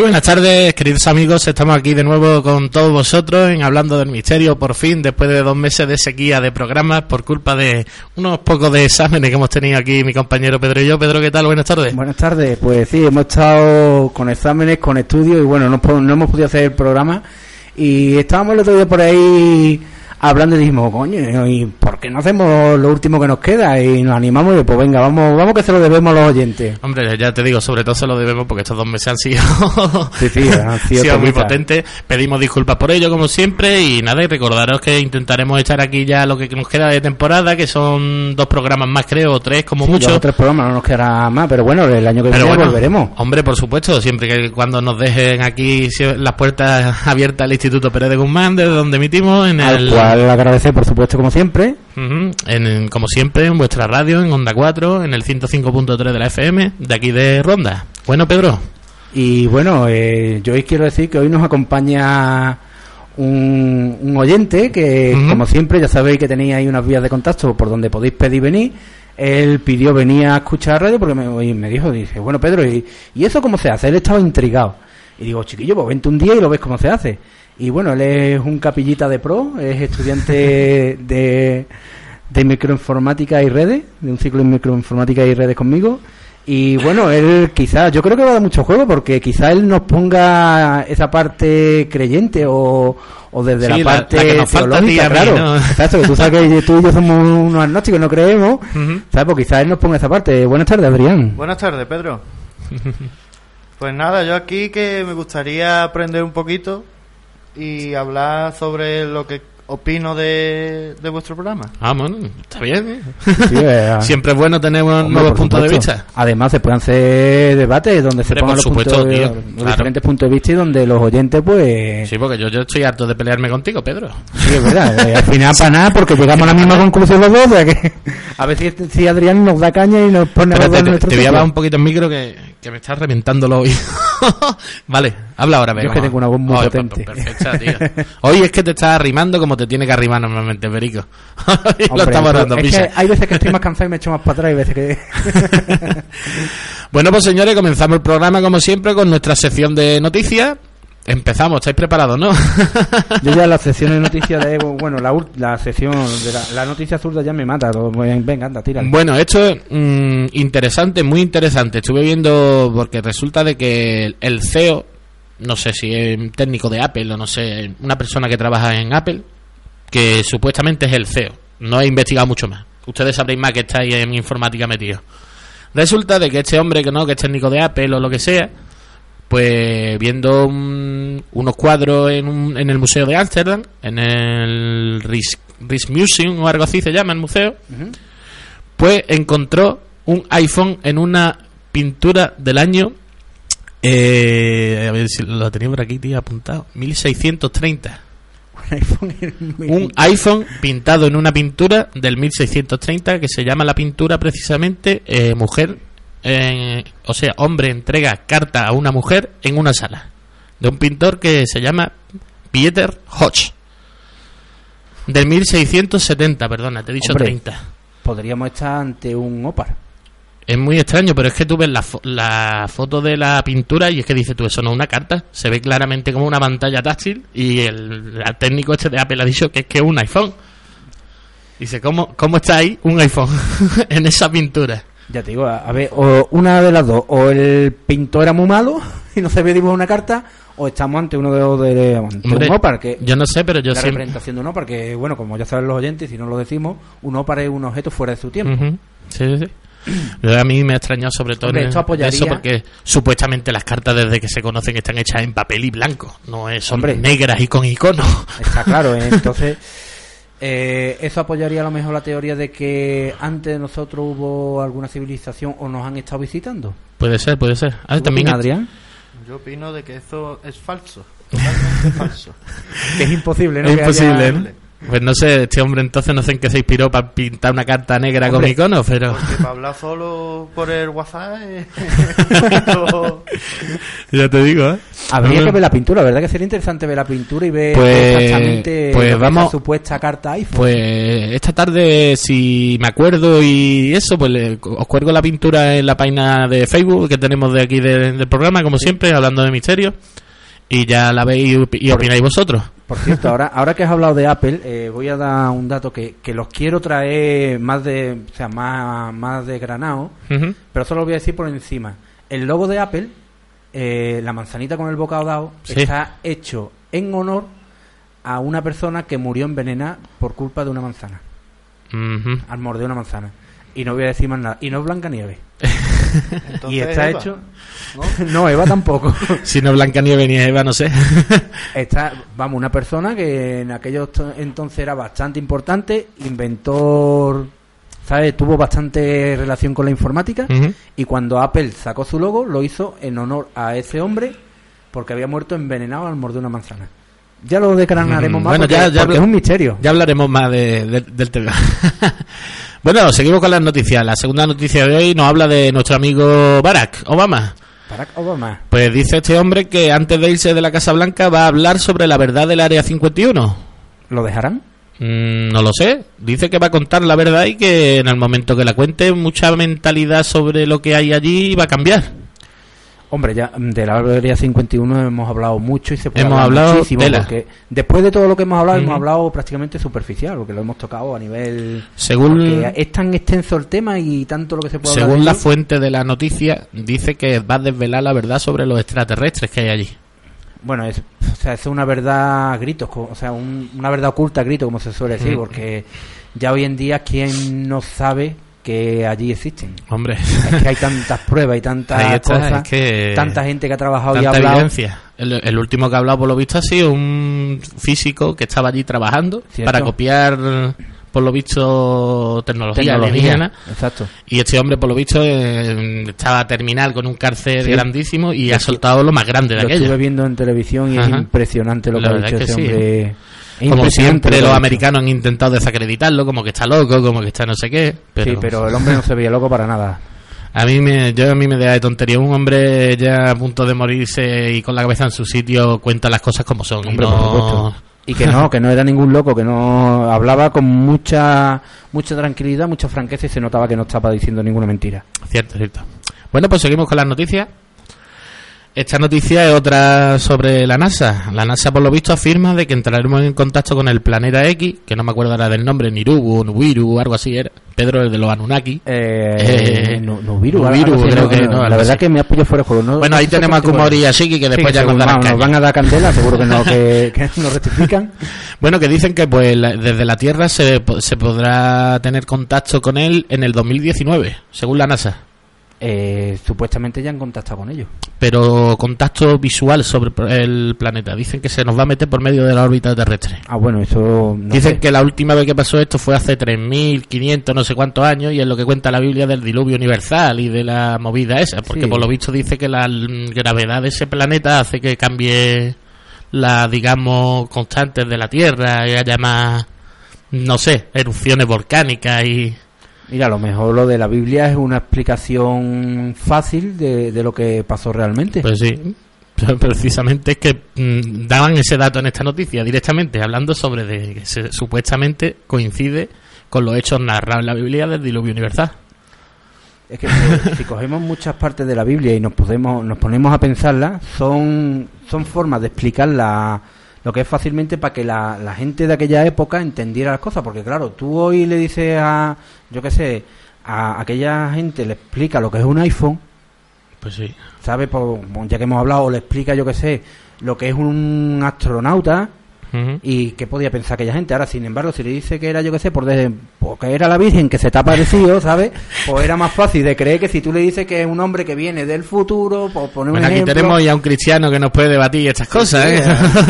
Buenas tardes, queridos amigos. Estamos aquí de nuevo con todos vosotros en Hablando del Misterio, por fin, después de dos meses de sequía de programas por culpa de unos pocos de exámenes que hemos tenido aquí mi compañero Pedro y yo. Pedro, ¿qué tal? Buenas tardes. Buenas tardes. Pues sí, hemos estado con exámenes, con estudios y bueno, no, no hemos podido hacer el programa. Y estábamos el otro día por ahí hablando y dijimos, coño, ¿y por qué no hacemos lo último que nos queda? Y nos animamos y pues venga, vamos vamos que se lo debemos a los oyentes. Hombre, ya te digo, sobre todo se lo debemos porque estos dos meses han sido, sí, sí, han sido, muy potentes. Pedimos disculpas por ello, como siempre, y nada, y recordaros que intentaremos echar aquí ya lo que nos queda de temporada, que son dos programas más, creo, o tres como mucho. Dos tres programas, no nos quedará más, pero bueno, el año que viene volveremos. Hombre, por supuesto, siempre que cuando nos dejen aquí las puertas abiertas al Instituto Pérez de Guzmán, desde donde emitimos, en el agradecer, por supuesto, como siempre. en, como siempre, en vuestra radio, en Onda 4, en el 105.3 de la FM, de aquí de Ronda. Bueno, Pedro. Y bueno, eh, yo hoy quiero decir que hoy nos acompaña un, oyente que, como siempre, ya sabéis que tenéis ahí unas vías de contacto por donde podéis pedir venir. Él pidió venir a escuchar radio porque me, me dijo, dice, bueno, Pedro, ¿y, ¿y eso cómo se hace? Él estaba intrigado. Y digo, chiquillo, pues vente un día y lo ves cómo se hace. Y bueno, él es un capillita de pro, es estudiante de, de microinformática y redes, de un ciclo en microinformática y redes conmigo. Y bueno, él quizás, yo creo que va a dar mucho juego porque quizás él nos ponga esa parte creyente o, o desde la parte la, teológica, claro. Exacto, que tú sabes que tú y yo somos unos agnósticos, no creemos, ¿sabes? Pues quizás él nos ponga esa parte. Buenas tardes, Adrián. Buenas tardes, Pedro. pues nada, yo aquí que me gustaría aprender un poquito y hablar sobre lo que opino de, de vuestro programa. Ah, bueno, está bien. ¿eh? Siempre es bueno tener un nuevos puntos de vista. Además, se pueden hacer debates donde se pongan los, puntos diferentes puntos de vista y donde los oyentes, pues. Sí, porque yo, yo estoy harto de pelearme contigo, Pedro. Sí, es verdad. Eh, al final, para nada, porque llegamos a la misma conclusión los dos. que a ver si, si Adrián nos da caña y nos pone a te, te voy a dar un poquito el micro que, que me está reventando los oídos. vale, habla ahora, Yo es que tengo una voz muy potente. Hoy es que te estás arrimando como te tiene que arrimar normalmente, Perico. lo estamos dando hay veces que estoy más cansado y me echo más para atrás y veces que... bueno, pues señores, comenzamos el programa como siempre con nuestra sección de noticias. Empezamos, ¿estáis preparados, no? Yo ya la sección de noticias de bueno, la, la sección de la, noticia zurda ya me mata. Venga, anda, tira. Bueno, esto es mm, interesante, muy interesante. Estuve viendo porque resulta de que el CEO, no sé si es técnico de Apple o no sé, una persona que trabaja en Apple, que supuestamente es el CEO. No he investigado mucho más. Ustedes sabréis más que estáis en informática metidos. Resulta de que este hombre que no, que es técnico de Apple o lo que sea, pues viendo unos cuadros en, un, en el Museo de Ámsterdam, en el Rijksmuseum o algo así se llama el museo, pues encontró un iPhone en una pintura del año, eh, a ver si lo tenía por aquí, tío, apuntado, 1630. Un iPhone pintado en una pintura del 1630 que se llama la pintura precisamente eh, Mujer o sea, hombre entrega carta a una mujer en una sala de un pintor que se llama Pieter Hodge del 1670, perdona, te he dicho 30. Podríamos estar ante un Opar. Es muy extraño, pero es que tú ves la, la, foto de la pintura y es que dice tú, eso no es una carta. Se ve claramente como una pantalla táctil y el, técnico este de Apple ha dicho que es que es un iPhone. Dice, ¿cómo, cómo está ahí un iPhone en esa pintura? Ya te digo, a, ver, o una de las dos, o el pintor era muy malo y no se ve dibujar una carta, o estamos ante uno de, de, un OPAR, que yo no sé, pero yo la representación de un OPAR, que bueno, como ya saben los oyentes, si no lo decimos, un OPAR es un objeto fuera de su tiempo. Sí, sí. a mí me ha extrañado sobre todo esto eso porque supuestamente las cartas desde que se conocen están hechas en papel y blanco, no es, son negras y con iconos. Está claro, ¿eh? entonces eh, ¿Eso apoyaría a lo mejor la teoría de que antes de nosotros hubo alguna civilización o nos han estado visitando? Puede ser, puede ser. Ah, también Adrián. Yo opino de que eso es falso. Totalmente falso. que es imposible, ¿no? Es imposible, Pues no sé, este hombre entonces no sé en qué se inspiró para pintar una carta negra con icono, pero... Porque para hablar solo por el WhatsApp... eh, ya te digo, ¿eh? Habría No, que ver la pintura, ¿verdad? Que sería interesante ver la pintura y ver Pues- exactamente pues vamos- supuesta carta iPhone. Pues esta tarde, si me acuerdo y eso, pues le- os cuelgo la pintura en la página de Facebook que tenemos de aquí de- del programa, como siempre, hablando de misterios. Y ya la veis y opináis vosotros. Por cierto, ahora, ahora que has hablado de Apple, eh, voy a dar un dato que, que los quiero traer más de, o sea, más, más de granado, pero solo lo voy a decir por encima. El logo de Apple, eh, la manzanita con el bocado dado, Sí. está hecho en honor a una persona que murió envenenada por culpa de una manzana, al morder una manzana. Y no voy a decir más nada. Y no es Blancanieves. entonces, y está Eva, hecho... No, Eva tampoco. Si no Blanca Nieve ni Eva, no sé. Está, vamos, una persona que en aquellos to- entonces era bastante importante, inventor, ¿sabes? Tuvo bastante relación con la informática y cuando Apple sacó su logo lo hizo en honor a ese hombre porque había muerto envenenado al morder una manzana. Ya lo declararemos Mm, más bueno, porque, ya- ya porque habla- es un misterio. Ya hablaremos más de- de- del tema. bueno, seguimos con las noticias. La segunda noticia de hoy nos habla de nuestro amigo Barack Obama. Barack Obama. Pues dice este hombre que antes de irse de la Casa Blanca va a hablar sobre la verdad del Área 51. ¿Lo dejarán? Mm, no lo sé. Dice que va a contar la verdad y que en el momento que la cuente mucha mentalidad sobre lo que hay allí va a cambiar. Hombre, ya mm, de la Área 51 hemos hablado mucho y se puede Hemos hablar hablado muchísimo porque después de todo lo que hemos hablado hemos hablado prácticamente superficial porque lo hemos tocado a nivel Según, es tan extenso el tema y tanto lo que se puede hablar según la fuente de la noticia, dice que va a desvelar la verdad sobre los extraterrestres que hay allí. bueno es o sea es una verdad a gritos o sea un- una verdad oculta a gritos como se suele decir porque ya hoy en día quién no sabe que allí existen Hombre, es que hay tantas pruebas y tantas está, cosas es que tanta gente que ha trabajado y ha hablado evidencia. El, el último que ha hablado, por lo visto, ha sido un físico que estaba allí trabajando Cierto. para copiar, por lo visto, tecnología, alienígena. exacto Y este hombre, por lo visto, eh, estaba a terminar con un cárcel Sí. grandísimo y ha soltado lo más grande de lo aquello. estuve viendo en televisión y es impresionante lo La que ha dicho es ese sí. hombre Es Como siempre los americanos han intentado desacreditarlo, como que está loco, como que está no sé qué. Pero, Sí, pero el hombre no se veía loco para nada. a mí me, yo a mí me da de tontería. Un hombre ya a punto de morirse y con la cabeza en su sitio cuenta las cosas como son. y Hombre, no- por supuesto. Y que no, que no era ningún loco, que no hablaba con mucha mucha tranquilidad, mucha franqueza y se notaba que no estaba diciendo ninguna mentira. Cierto, cierto. Bueno, pues seguimos con las noticias. Esta noticia es otra sobre la NASA. La NASA, por lo visto, afirma de que entraremos en contacto con el planeta X, que no me acuerdo ahora del nombre, Nirubu, Nubiru, algo así era. Pedro, el de los Anunnaki. Eh, Eh, no, Nubiru, así, creo no, que no, no, La verdad así. que me has pillado fuera de juego. No- Bueno, no ahí tenemos a Kumori y a Shiki, que es. después Sí, ya nos darán nos van a dar candela, seguro que no, que, que nos rectifican. Bueno, que dicen que pues la- desde la Tierra se, se podrá tener contacto con él en el 2019, según la NASA. Eh, supuestamente ya han contactado con ellos. Pero contacto visual sobre el planeta. Dicen que se nos va a meter por medio de la órbita terrestre. Ah, bueno, eso no Dicen sé. que la última vez que pasó esto fue hace 3.500 no sé cuántos años y es lo que cuenta la Biblia del diluvio universal y de la movida esa, porque Sí. por lo visto dice que la gravedad de ese planeta hace que cambie la, digamos, constantes de la Tierra y haya más, no sé, erupciones volcánicas y... Mira, a lo mejor lo de la Biblia es una explicación fácil de, de lo que pasó realmente. Pues sí, precisamente es que mm, daban ese dato en esta noticia directamente, hablando sobre de que se- supuestamente coincide con los hechos narrados en la Biblia del diluvio universal. Es que si, si cogemos muchas partes de la Biblia y nos podemos, nos ponemos a pensarlas, son, son formas de explicar la- lo que es fácilmente para que la, la gente de aquella época entendiera las cosas. Porque claro, tú hoy le dices a, yo qué sé, a aquella gente le explica lo que es un iPhone, Pues sí. ¿sabe? Por- ya que hemos hablado, le explica, yo qué sé, lo que es un astronauta, ¿Y qué podía pensar aquella gente? Ahora, sin embargo, si le dice que era, yo qué sé, por de, porque era la Virgen que se te ha parecido, ¿sabes? Pues era más fácil de creer que si tú le dices que es un hombre que viene del futuro, por poner un Bueno, aquí ejemplo... tenemos ya un cristiano que nos puede debatir estas cosas, ¿eh?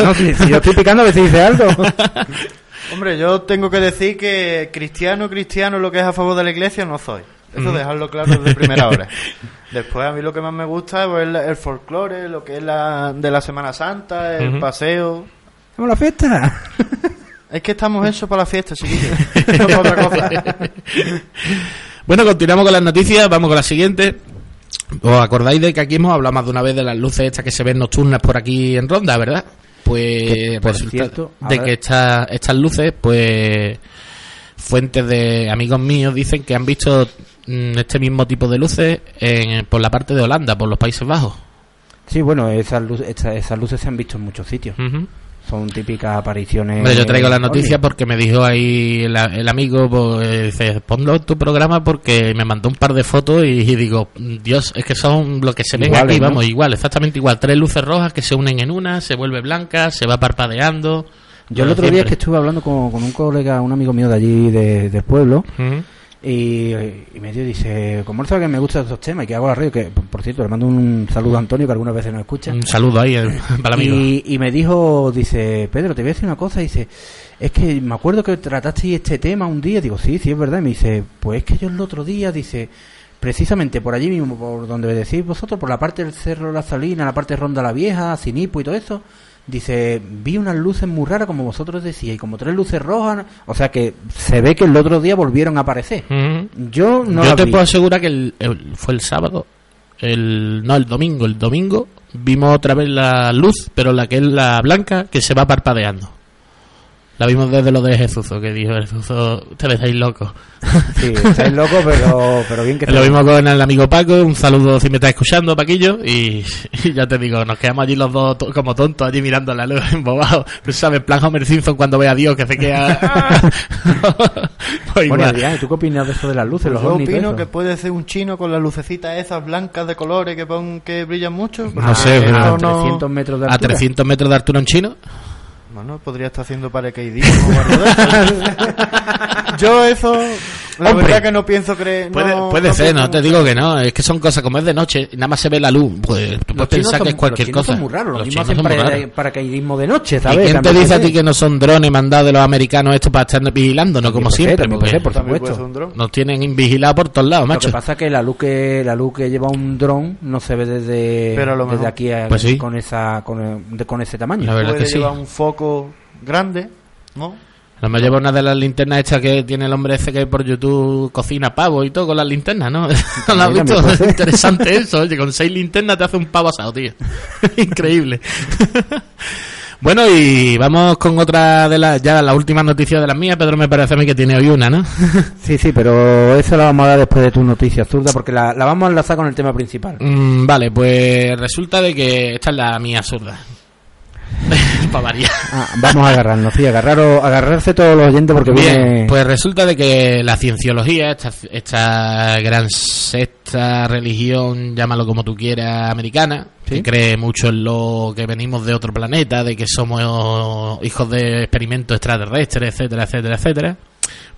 No, si, si yo estoy picando a ver si dice algo. Hombre, yo tengo que decir que cristiano, cristiano, lo que es a favor de la iglesia, no soy. Eso dejarlo claro desde primera hora. Después, a mí lo que más me gusta es el, el folclore, lo que es la de la Semana Santa, el paseo. ¡Vamos a la fiesta! Es que estamos eso para la fiesta, chiquillos. no para otra cosa. Bueno, continuamos con las noticias, vamos con la siguiente. ¿Os acordáis de que aquí hemos hablado más de una vez de las luces estas que se ven nocturnas por aquí en Ronda, verdad? Pues por resulta cierto, de que estas estas luces, pues fuentes de amigos míos dicen que han visto mm, este mismo tipo de luces en- por la parte de Holanda, por los Países Bajos. Sí, bueno, esas, luz- esta- esas luces se han visto en muchos sitios. Ujú. Son típicas apariciones. Hombre, yo traigo la noticia porque me dijo ahí el, el amigo, pues, dice, ponlo en tu programa porque me mandó un par de fotos y, y digo, Dios, es que son lo que se ven aquí, ¿no? vamos, igual, exactamente igual. Tres luces rojas que se unen en una, se vuelve blanca, se va parpadeando. Yo el otro día es que estuve hablando con, con un colega, un amigo mío de allí, de- del pueblo. Y, y me dio, dice, como él sabe que me gustan estos temas y que hago la radio, que por cierto, le mando un saludo a Antonio, que algunas veces nos escucha. Un saludo ahí eh, para el. Y, y me dijo, dice, Pedro, te voy a decir una cosa, dice, es que me acuerdo que tratasteis este tema un día, digo, sí, sí, es verdad, y me dice, pues es que yo el otro día, dice, precisamente por allí mismo, por donde decís vosotros, por la parte del Cerro La Salina, la parte de Ronda la Vieja, Sinipo y todo eso, dice, vi unas luces muy raras como vosotros decíais, como tres luces rojas, o sea que se ve que el otro día volvieron a aparecer. Yo no Yo te vi. puedo asegurar que el, el- fue el sábado, el no, el domingo, el domingo vimos otra vez la luz, pero la que es la blanca que se va parpadeando. La vimos desde lo de Jesús, que dijo Jesús, ustedes estáis locos. Sí, estáis locos, pero, pero bien que Lo vimos con el amigo Paco, un saludo si me estás escuchando, Paquillo, y, y ya te digo, nos quedamos allí los dos to- como tontos, allí mirando la luz, embobados. Tú sabes, plan Homer Simpson cuando ve a Dios que se queda... Pues Bueno. Adrián, ¿y tú qué opinas de eso de las luces, los Yo opino que puede ser un chino con las lucecitas esas blancas de colores que, pon- que brillan mucho. No sé, pero- a no- 300 metros de a altura. 300 metros de altura un chino. Bueno, podría estar haciendo paracaidismo. Yo eso, la Hombre. verdad que no pienso creer. Puede, no- puede no ser, pienso no te digo que no, es que son cosas como es de noche y nada más se ve la luz, pues tú puedes pensar que es cualquier los cosa. son muy raros, los, Los chinos hacen para- paracaidismo de noche, ¿Y ¿sabes? quién te dice a ti que no son drones mandados de los americanos estos para estar vigilando, no como ser, siempre? porque ser, por supuesto. Nos tienen vigilados por todos lados, Lo macho. que pasa es que la luz que la luz que lleva un dron no se ve desde, Pero a lo desde aquí a- Pues sí. con esa con, ese tamaño. La verdad Puede que sí. llevar un foco grande, ¿no? No me lleva una de las linternas estas que tiene el hombre ese que por YouTube cocina pavo y todo con las linternas, ¿no? ¿No lo has visto? ser. Interesante eso, oye, con seis linternas te hace un pavo asado, tío. Increíble. bueno, y vamos con otra de las, ya la última noticia de las mías. Pedro me parece a mí que tiene hoy una, ¿no? Sí, sí, pero eso la vamos a dar después de tu noticia zurda porque la, la vamos a enlazar con el tema principal. Mm, vale, pues resulta de que esta es la mía absurda. Para variar. Ah, vamos a agarrarnos, sí, agarraros, agarrarse todos los oyentes porque Bien, viene... pues resulta de que la cienciología, esta, esta gran secta, religión, llámalo como tú quieras, americana, ¿Sí? que cree mucho en lo que venimos de otro planeta, de que somos hijos de experimentos extraterrestres, etcétera, etcétera, etcétera.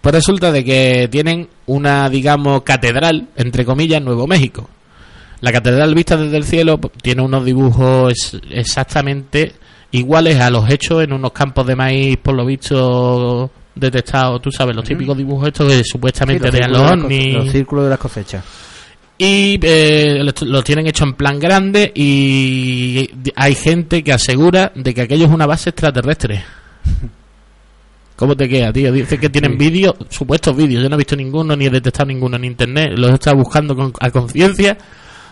Pues resulta de que tienen una, digamos, catedral, entre comillas, en Nuevo México. La catedral vista desde el cielo pues, tiene unos dibujos exactamente iguales a los hechos en unos campos de maíz, por lo visto, detectados. Tú sabes, los típicos dibujos estos que Sí, supuestamente los, círculos los de ovnis. los círculos de las cosechas. Y eh, lo, lo tienen hecho en plan grande y hay gente que asegura de que aquello es una base extraterrestre. ¿Cómo te queda, tío? Dice que tienen Sí. vídeos, supuestos vídeos. Yo no he visto ninguno ni he detectado ninguno en internet. Los he estado buscando con, a conciencia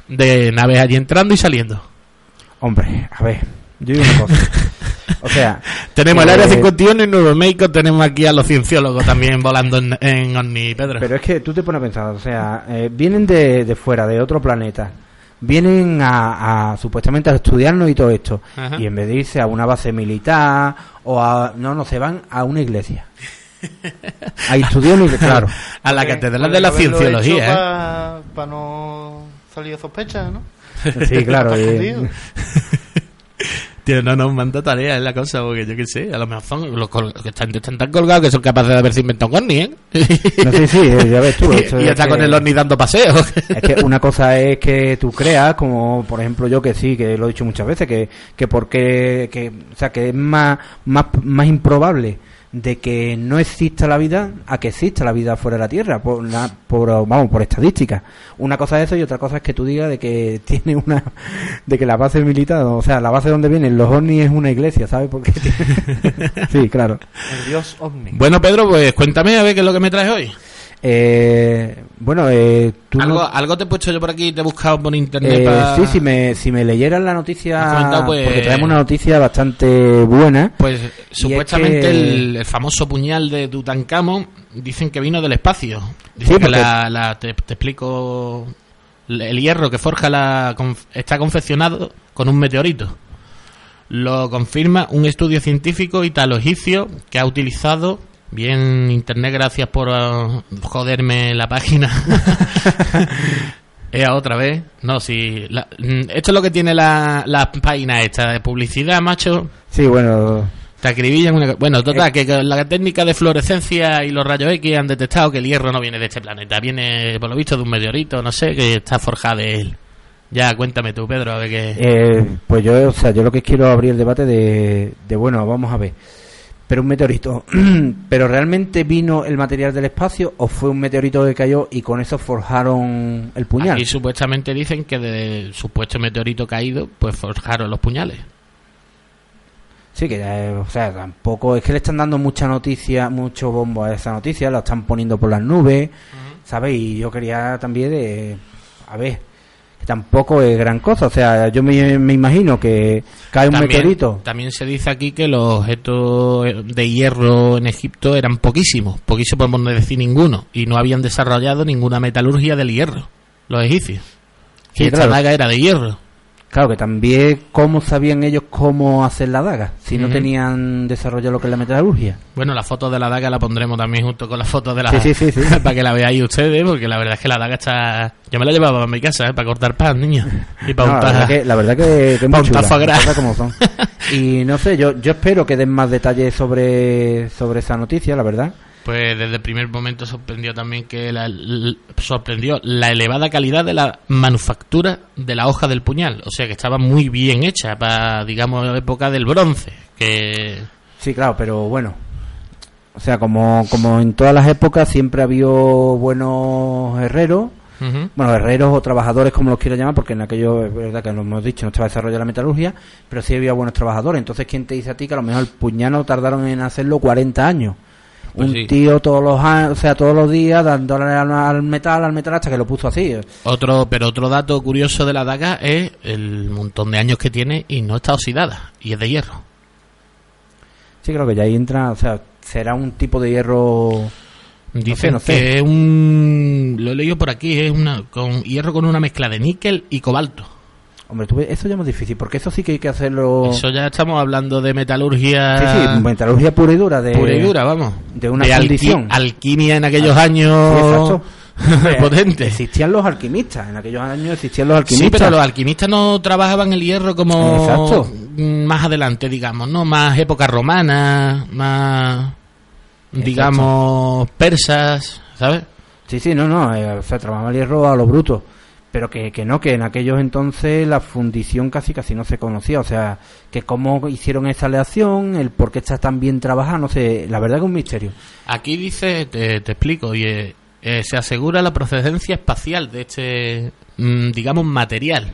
de naves allí entrando y saliendo. Hombre, a ver, yo digo una cosa. O sea, Tenemos el Eh, Área 51 en Nuevo México, tenemos aquí a los cienciólogos también volando en, en OVNI, Pedro. pero es que tú te pones a pensar, o sea, eh, vienen de, de fuera, de otro planeta, vienen a, a supuestamente a estudiarnos y todo esto, Ajá. y en vez de irse a una base militar o a... No, no, se van a una iglesia. A estudiar una claro. a la catedral de la cienciología, ¿eh? Para no salir de sospecha, ¿no? Sí, claro. Y-. Tío, no nos manda tarea, es la cosa, porque yo qué sé, a lo mejor son los col- que están, están tan colgados que son capaces de haberse inventado un ovni, ¿eh? no sé, sí, eh, ya ves tú. y y es está que- con el ovni dando paseos. Es que una cosa es que tú creas, como por ejemplo yo que sí, que lo he dicho muchas veces, que, que porque, que, o sea, que es más, más, más improbable de que no exista la vida a que exista la vida fuera de la Tierra, por, por vamos, por estadística. Una cosa es eso y otra cosa es que tú digas de que tiene una, de que la base militar, o sea, la base donde vienen los ovnis es una iglesia, ¿sabes? Porque sí, claro. El dios ovni. Bueno, Pedro, pues cuéntame a ver qué es lo que me traes hoy. Eh, bueno, eh, tú ¿Algo, no- algo te he puesto yo por aquí, te he buscado por internet eh, para... sí, si me, si me leyeran la noticia, pues- porque traemos una noticia bastante buena. Pues supuestamente que- el, el famoso puñal de Tutankamón dicen que vino del espacio. Dicen Sí, que la, la- te, te explico el hierro que forja la está confeccionado con un meteorito. Lo confirma un estudio científico italo-egipcio que ha utilizado bien internet gracias por ah, joderme la página. Es otra vez. No, si la- mm, esto es lo que tiene la, la página esta de publicidad, macho. Sí, bueno, Te acribillan una... Bueno, Eh. total, que, que la técnica de fluorescencia y los rayos X han detectado que el hierro no viene de este planeta, viene, por lo visto, de un meteorito, no sé, que está forjado de él. Ya, cuéntame tú, Pedro, a ver qué... Eh, pues yo, o sea, yo lo que quiero abrir el debate de, de bueno, vamos a ver. Pero un meteorito, ¿pero realmente vino el material del espacio o fue un meteorito que cayó y con eso forjaron el puñal? Aquí supuestamente dicen que del supuesto meteorito caído, pues forjaron los puñales. Sí, que eh, o sea, tampoco es que le están dando mucha noticia, mucho bombo a esa noticia, la están poniendo por las nubes, ¿sabes? Y yo quería también de, a ver, tampoco es gran cosa, o sea, yo me, me imagino que cae un También, meteorito. también se dice aquí que los objetos de hierro en Egipto eran poquísimos, poquísimos por no decir ninguno, y no habían desarrollado ninguna metalurgia del hierro, los egipcios. Sí, y esta daga era de hierro. Claro, que también cómo sabían ellos cómo hacer la daga, si no Ujú. tenían desarrollado lo que es la metalurgia. Bueno, la foto de la daga la pondremos también junto con la foto de la Sí, sí, sí, sí. para que la veáis ustedes, porque la verdad es que la daga está... Yo me la llevaba a mi casa, ¿eh? para cortar pan, niño. Y para No, la untar- verdad que, la verdad que, que muy chula, como son. Y no sé, yo, yo espero que den más detalles sobre, sobre esa noticia, la verdad. Pues desde el primer momento sorprendió también que la, sorprendió la elevada calidad de la manufactura de la hoja del puñal. O sea que estaba muy bien hecha para, digamos, época del bronce. Que Sí, claro, pero bueno. O sea, como, como en todas las épocas siempre ha habido buenos herreros, bueno, herreros o trabajadores como los quiera llamar, porque en aquello es verdad que lo hemos dicho, no estaba desarrollada la metalurgia, pero sí había buenos trabajadores. Entonces, ¿quién te dice a ti que a lo mejor el puñano tardaron en hacerlo 40 años? Pues Un sí. tío todos los años, o sea, todos los días dándole al, al metal, al metal hasta que lo puso así. Otro, pero otro dato curioso de la daga es el montón de años que tiene y no está oxidada. Y es de hierro. Sí, creo que ya ahí entra, o sea, será un tipo de hierro. Dicen no sé. que es un... Lo he leído por aquí, es una con hierro con una mezcla de níquel y cobalto. Hombre, tú eso ya es muy difícil, porque eso sí que hay que hacerlo. Eso ya estamos hablando de metalurgia... Sí, sí, metalurgia pura y dura. De, pura y dura, vamos. de una alqui- fundición. alquimia en aquellos Sí, años potente. Existían los alquimistas, en aquellos años existían los Sí, alquimistas. pero los alquimistas no trabajaban el hierro como Exacto. más adelante, digamos, ¿no? Más época romana, más, digamos, persas, ¿sabes? Sí, sí, no, no, eh, o sea, trabajaban el hierro a lo bruto. Pero que, que no, que en aquellos entonces la fundición casi casi no se conocía. O sea, que cómo hicieron esa aleación, el por qué está tan bien trabajada, no sé, la verdad que es un misterio. Aquí dice, te, te explico, y eh, eh, se asegura la procedencia espacial de este, mm, digamos, material.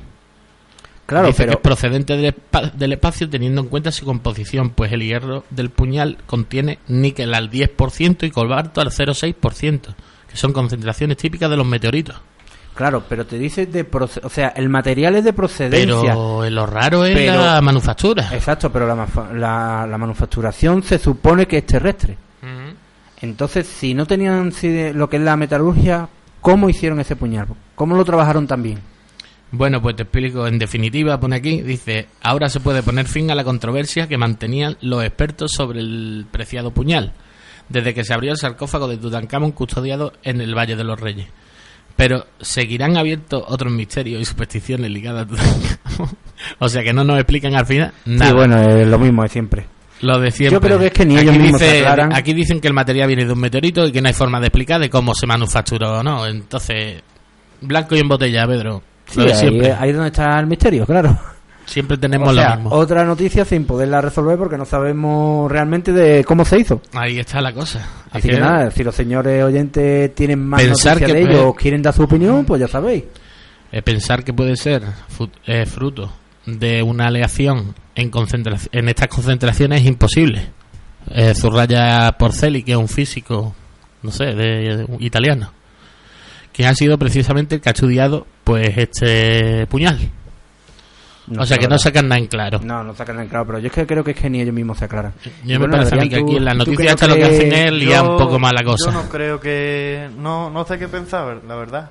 Claro, Dice que pero es procedente del, espa- del espacio teniendo en cuenta su composición, pues el hierro del puñal contiene níquel al 10% y cobalto al 0,6%, que son concentraciones típicas de los meteoritos. Claro, pero te dice de o sea, el material es de procedencia. Pero lo raro es Pero- la manufactura. Exacto, pero la, la, la manufacturación se supone que es terrestre. Entonces, si no tenían lo que es la metalurgia, ¿cómo hicieron ese puñal? ¿Cómo lo trabajaron tan bien? Bueno, pues te explico. En definitiva, pone aquí, dice, ahora se puede poner fin a la controversia que mantenían los expertos sobre el preciado puñal, desde que se abrió el sarcófago de Tutankamón custodiado en el Valle de los Reyes. Pero seguirán abiertos otros misterios y supersticiones ligadas a o sea que no nos explican al final nada. Sí, bueno, es lo mismo de siempre. Lo de siempre. Yo creo que es que ni aquí ellos mismos se dice- aclaran. Aquí dicen que el material viene de un meteorito y que no hay forma de explicar de cómo se manufacturó o no. Entonces, blanco y en botella, Pedro. Sí, lo de ahí, siempre. ahí es donde está el misterio, claro. Siempre tenemos O sea, lo mismo. otra noticia sin poderla resolver porque no sabemos realmente de cómo se hizo. Ahí está la cosa. Es Así que, que nada, si los señores oyentes tienen más Pensar noticias que de ellos quieren dar su opinión, pues ya sabéis. eh, pensar que puede ser eh, fruto de una aleación en, en estas concentraciones es imposible. Eh, Zurraya Porceli, que es un físico, no sé, de, de- italiano, que ha sido precisamente el que ha estudiado pues este puñal. No o sea sé, que no sacan nada en claro. No, no sacan en claro, pero yo es que creo que es que ni ellos mismos se aclaran. Yo me parece a mí que Adrián, aquí en las noticias no estas lo que hacen es liar un poco más la cosa. Yo no creo que... No, no sé qué pensar, la verdad.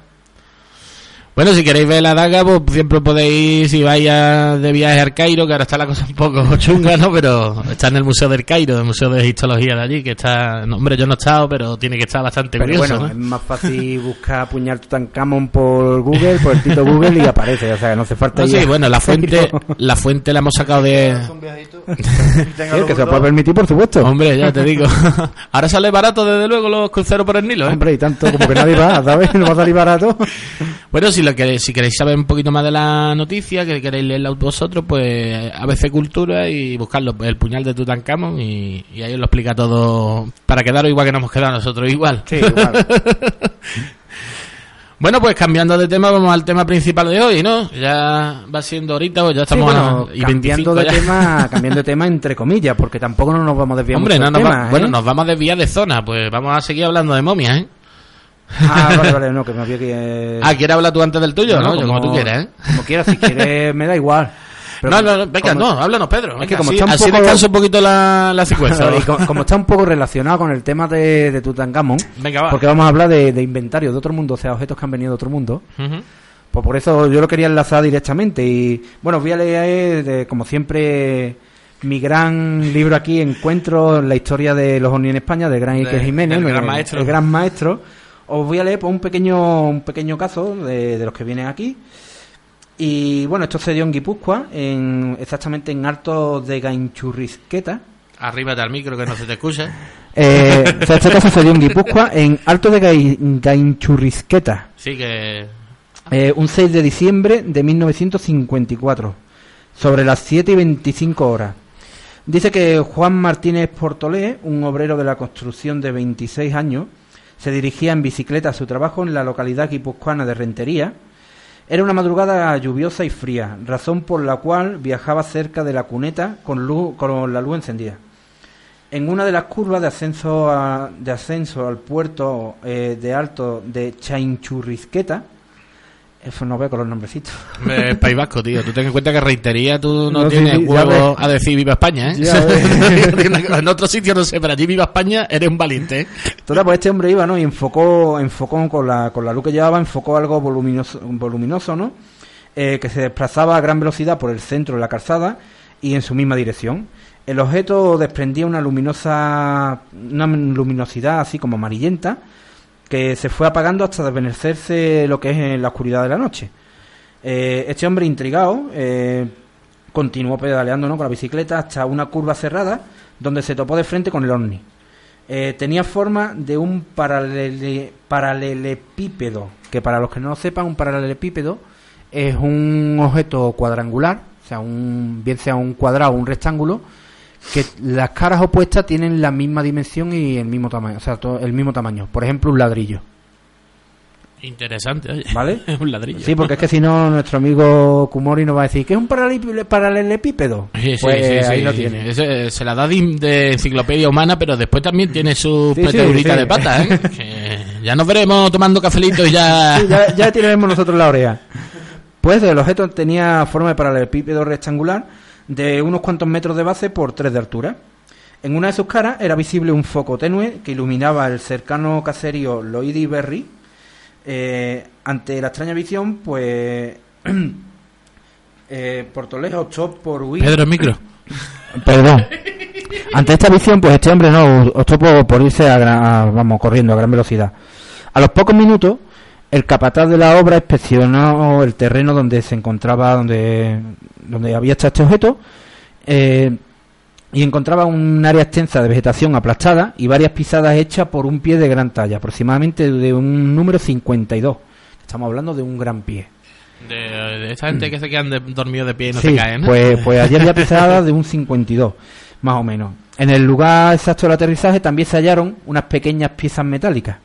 Bueno, si queréis ver la daga, pues siempre podéis, si vais a- de viaje al Cairo, que ahora está la cosa un poco chunga, ¿no? Pero está en el Museo del Cairo, el Museo de Histología de allí, que está... no, hombre, yo no he estado, pero tiene que estar bastante Pero curioso, bueno, ¿no? es más fácil buscar puñal Tutankamón por Google, por el Tito Google y aparece. O sea, no hace falta No, ir sí, bueno, la fuente, la fuente la hemos sacado de... Sí, el que se lo puede permitir, por supuesto. Hombre, ya te digo. Ahora sale barato, desde luego, los cruceros por el Nilo, ¿eh? Hombre, y tanto como que nadie va, ¿sabes? No va a salir barato. Bueno, si lo queréis, si queréis saber un poquito más de la noticia, que queréis leerla vosotros, pues ABC Cultura y buscarlo, pues, el puñal de Tutankamón y, y ahí os lo explica todo para quedaros igual que nos hemos quedado nosotros igual. Sí, igual. Bueno, pues cambiando de tema, vamos al tema principal de hoy, ¿no? Ya va siendo ahorita, pues ya Sí, estamos bueno, a y cambiando 25 de ya. tema, cambiando de tema entre comillas, porque tampoco no nos vamos a desviar Hombre, mucho no, del nos va- tema, ¿eh? bueno, nos vamos a desviar de zona, pues vamos a seguir hablando de momias, ¿eh? Ah, vale, vale, no, que me había que... Ah, ¿quieres hablar tú antes del tuyo? No, Yo como tú quieras, ¿eh? Como quieras, si quieres, me da igual. Pero no, no, no, venga, como- no, háblanos, Pedro. Es venga, que como así, está un así poco- descansa un poquito la, la secuencia. como, como está un poco relacionado con el tema de, de Tutankamón, Venga, va. porque vamos a hablar de, de inventario de otro mundo, o sea, objetos que han venido de otro mundo, Ujú. pues por eso yo lo quería enlazar directamente. Y bueno, voy a leer, de- como siempre, mi gran libro aquí, Encuentro la historia de los ovnis en España, del gran Iker Jiménez, el, gran maestro. el gran maestro. Os voy a leer un pequeño un pequeño caso de, de los que vienen aquí. Y bueno, esto se dio en Guipúzcoa, en, exactamente en Alto de Gainchurrisqueta. Arríbate al micro que no se te escucha. Eh, este caso se dio en Guipúzcoa, en Alto de Gainchurrisqueta. Sí, que. Eh, un 6 de diciembre de 1954, sobre las 7 y 25 horas. Dice que Juan Martínez Portolé, un obrero de la construcción de 26 años, se dirigía en bicicleta a su trabajo en la localidad guipuzcoana de Rentería. Era una madrugada lluviosa y fría, razón por la cual viajaba cerca de la cuneta con, luz, con la luz encendida. En una de las curvas de ascenso, a- de ascenso al puerto eh, de alto de Chainchurrisqueta, no veo con los nombrecitos. País Vasco, tío. Tú ten en cuenta que reitería, tú no, tienes sí, huevo a decir Viva España, ¿eh? En otro sitio no sé, pero allí Viva España eres un valiente, ¿eh? Total, pues este hombre iba, ¿no? Y enfocó, enfocó con la, con la luz que llevaba, enfocó algo voluminoso, voluminoso ¿no? Eh, que se desplazaba a gran velocidad por el centro de la calzada y en su misma dirección. El objeto desprendía una luminosa, una luminosidad así como amarillenta que se fue apagando hasta desvanecerse lo que es en la oscuridad de la noche. Eh, este hombre intrigado eh, continuó pedaleando ¿no? con la bicicleta hasta una curva cerrada donde se topó de frente con el ovni. Eh, tenía forma de un paralele- paralelepípedo, que para los que no lo sepan, un paralelepípedo es un objeto cuadrangular, o sea, un, bien sea un cuadrado o un rectángulo, que las caras opuestas tienen la misma dimensión y el mismo tamaño, o sea, to- el mismo tamaño. Por ejemplo, un ladrillo, Interesante, oye. ¿vale? Es un ladrillo. Sí, porque es que si no, nuestro amigo Kumori nos va a decir que es un paralele- paralelepípedo. Sí, sí, pues sí, ahí lo tiene. Ese- se la da de, enciclopedia humana, pero después también tiene su Sí, sí, meteorita sí. de pata, ¿eh? Ya nos veremos tomando cafelito y ya... Ya, ya tiraremos nosotros la oreja. Pues el objeto tenía forma de paralelepípedo rectangular de unos cuantos metros de base por tres de altura. En una de sus caras era visible un foco tenue que iluminaba el cercano caserío Loidi Berry. Eh, ante la extraña visión, pues eh, Portolés optó por huir. Pedro, el micro. Perdón. Ante esta visión, pues este hombre no optó por, por irse a, gran- a- vamos corriendo a gran velocidad. A los pocos minutos, el capataz de la obra inspeccionó el terreno donde se encontraba, donde, donde había estado este objeto, eh, y encontraba un área extensa de vegetación aplastada y varias pisadas hechas por un pie de gran talla, aproximadamente de un número 52. Estamos hablando de un gran pie. De, de esta gente que se quedan de- dormidos de pie y no Sí, se caen. pues, pues ayer ya pesaba de un 52, más o menos. En el lugar exacto del aterrizaje también se hallaron unas pequeñas piezas metálicas,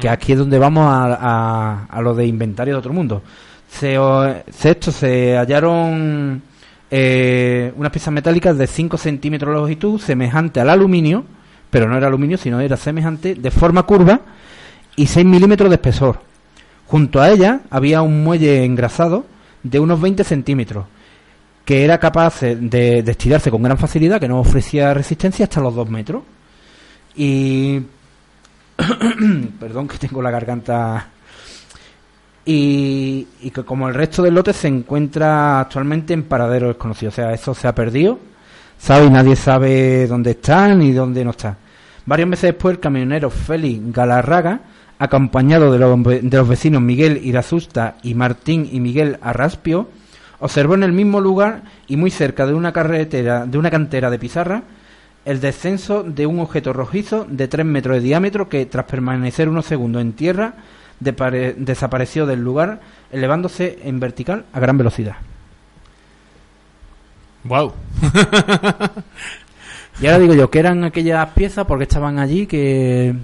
que aquí es donde vamos a, a, a lo de inventario de otro mundo. Se, o- se- esto, se hallaron eh, unas piezas metálicas de 5 centímetros de longitud, semejante al aluminio, pero no era aluminio, sino era semejante, de forma curva y 6 milímetros de espesor. Junto a ella había un muelle engrasado de unos 20 centímetros, que era capaz de, de estirarse con gran facilidad, que no ofrecía resistencia hasta los 2 metros. Y. Perdón, que tengo la garganta. Y, que como el resto del lote se encuentra actualmente en paradero desconocido. O sea, eso se ha perdido, ¿sabe? Y nadie sabe dónde está ni dónde no está. Varios meses después, el camionero Félix Galarraga, acompañado de los, de los vecinos Miguel Irasusta y Martín y Miguel Arraspio, observó en el mismo lugar y muy cerca de una carretera, de una cantera de pizarra, el descenso de un objeto rojizo de 3 metros de diámetro que, tras permanecer unos segundos en tierra, desapareció del lugar, elevándose en vertical a gran velocidad. Wow. Y ahora digo yo, ¿qué eran aquellas piezas? porque estaban allí? Que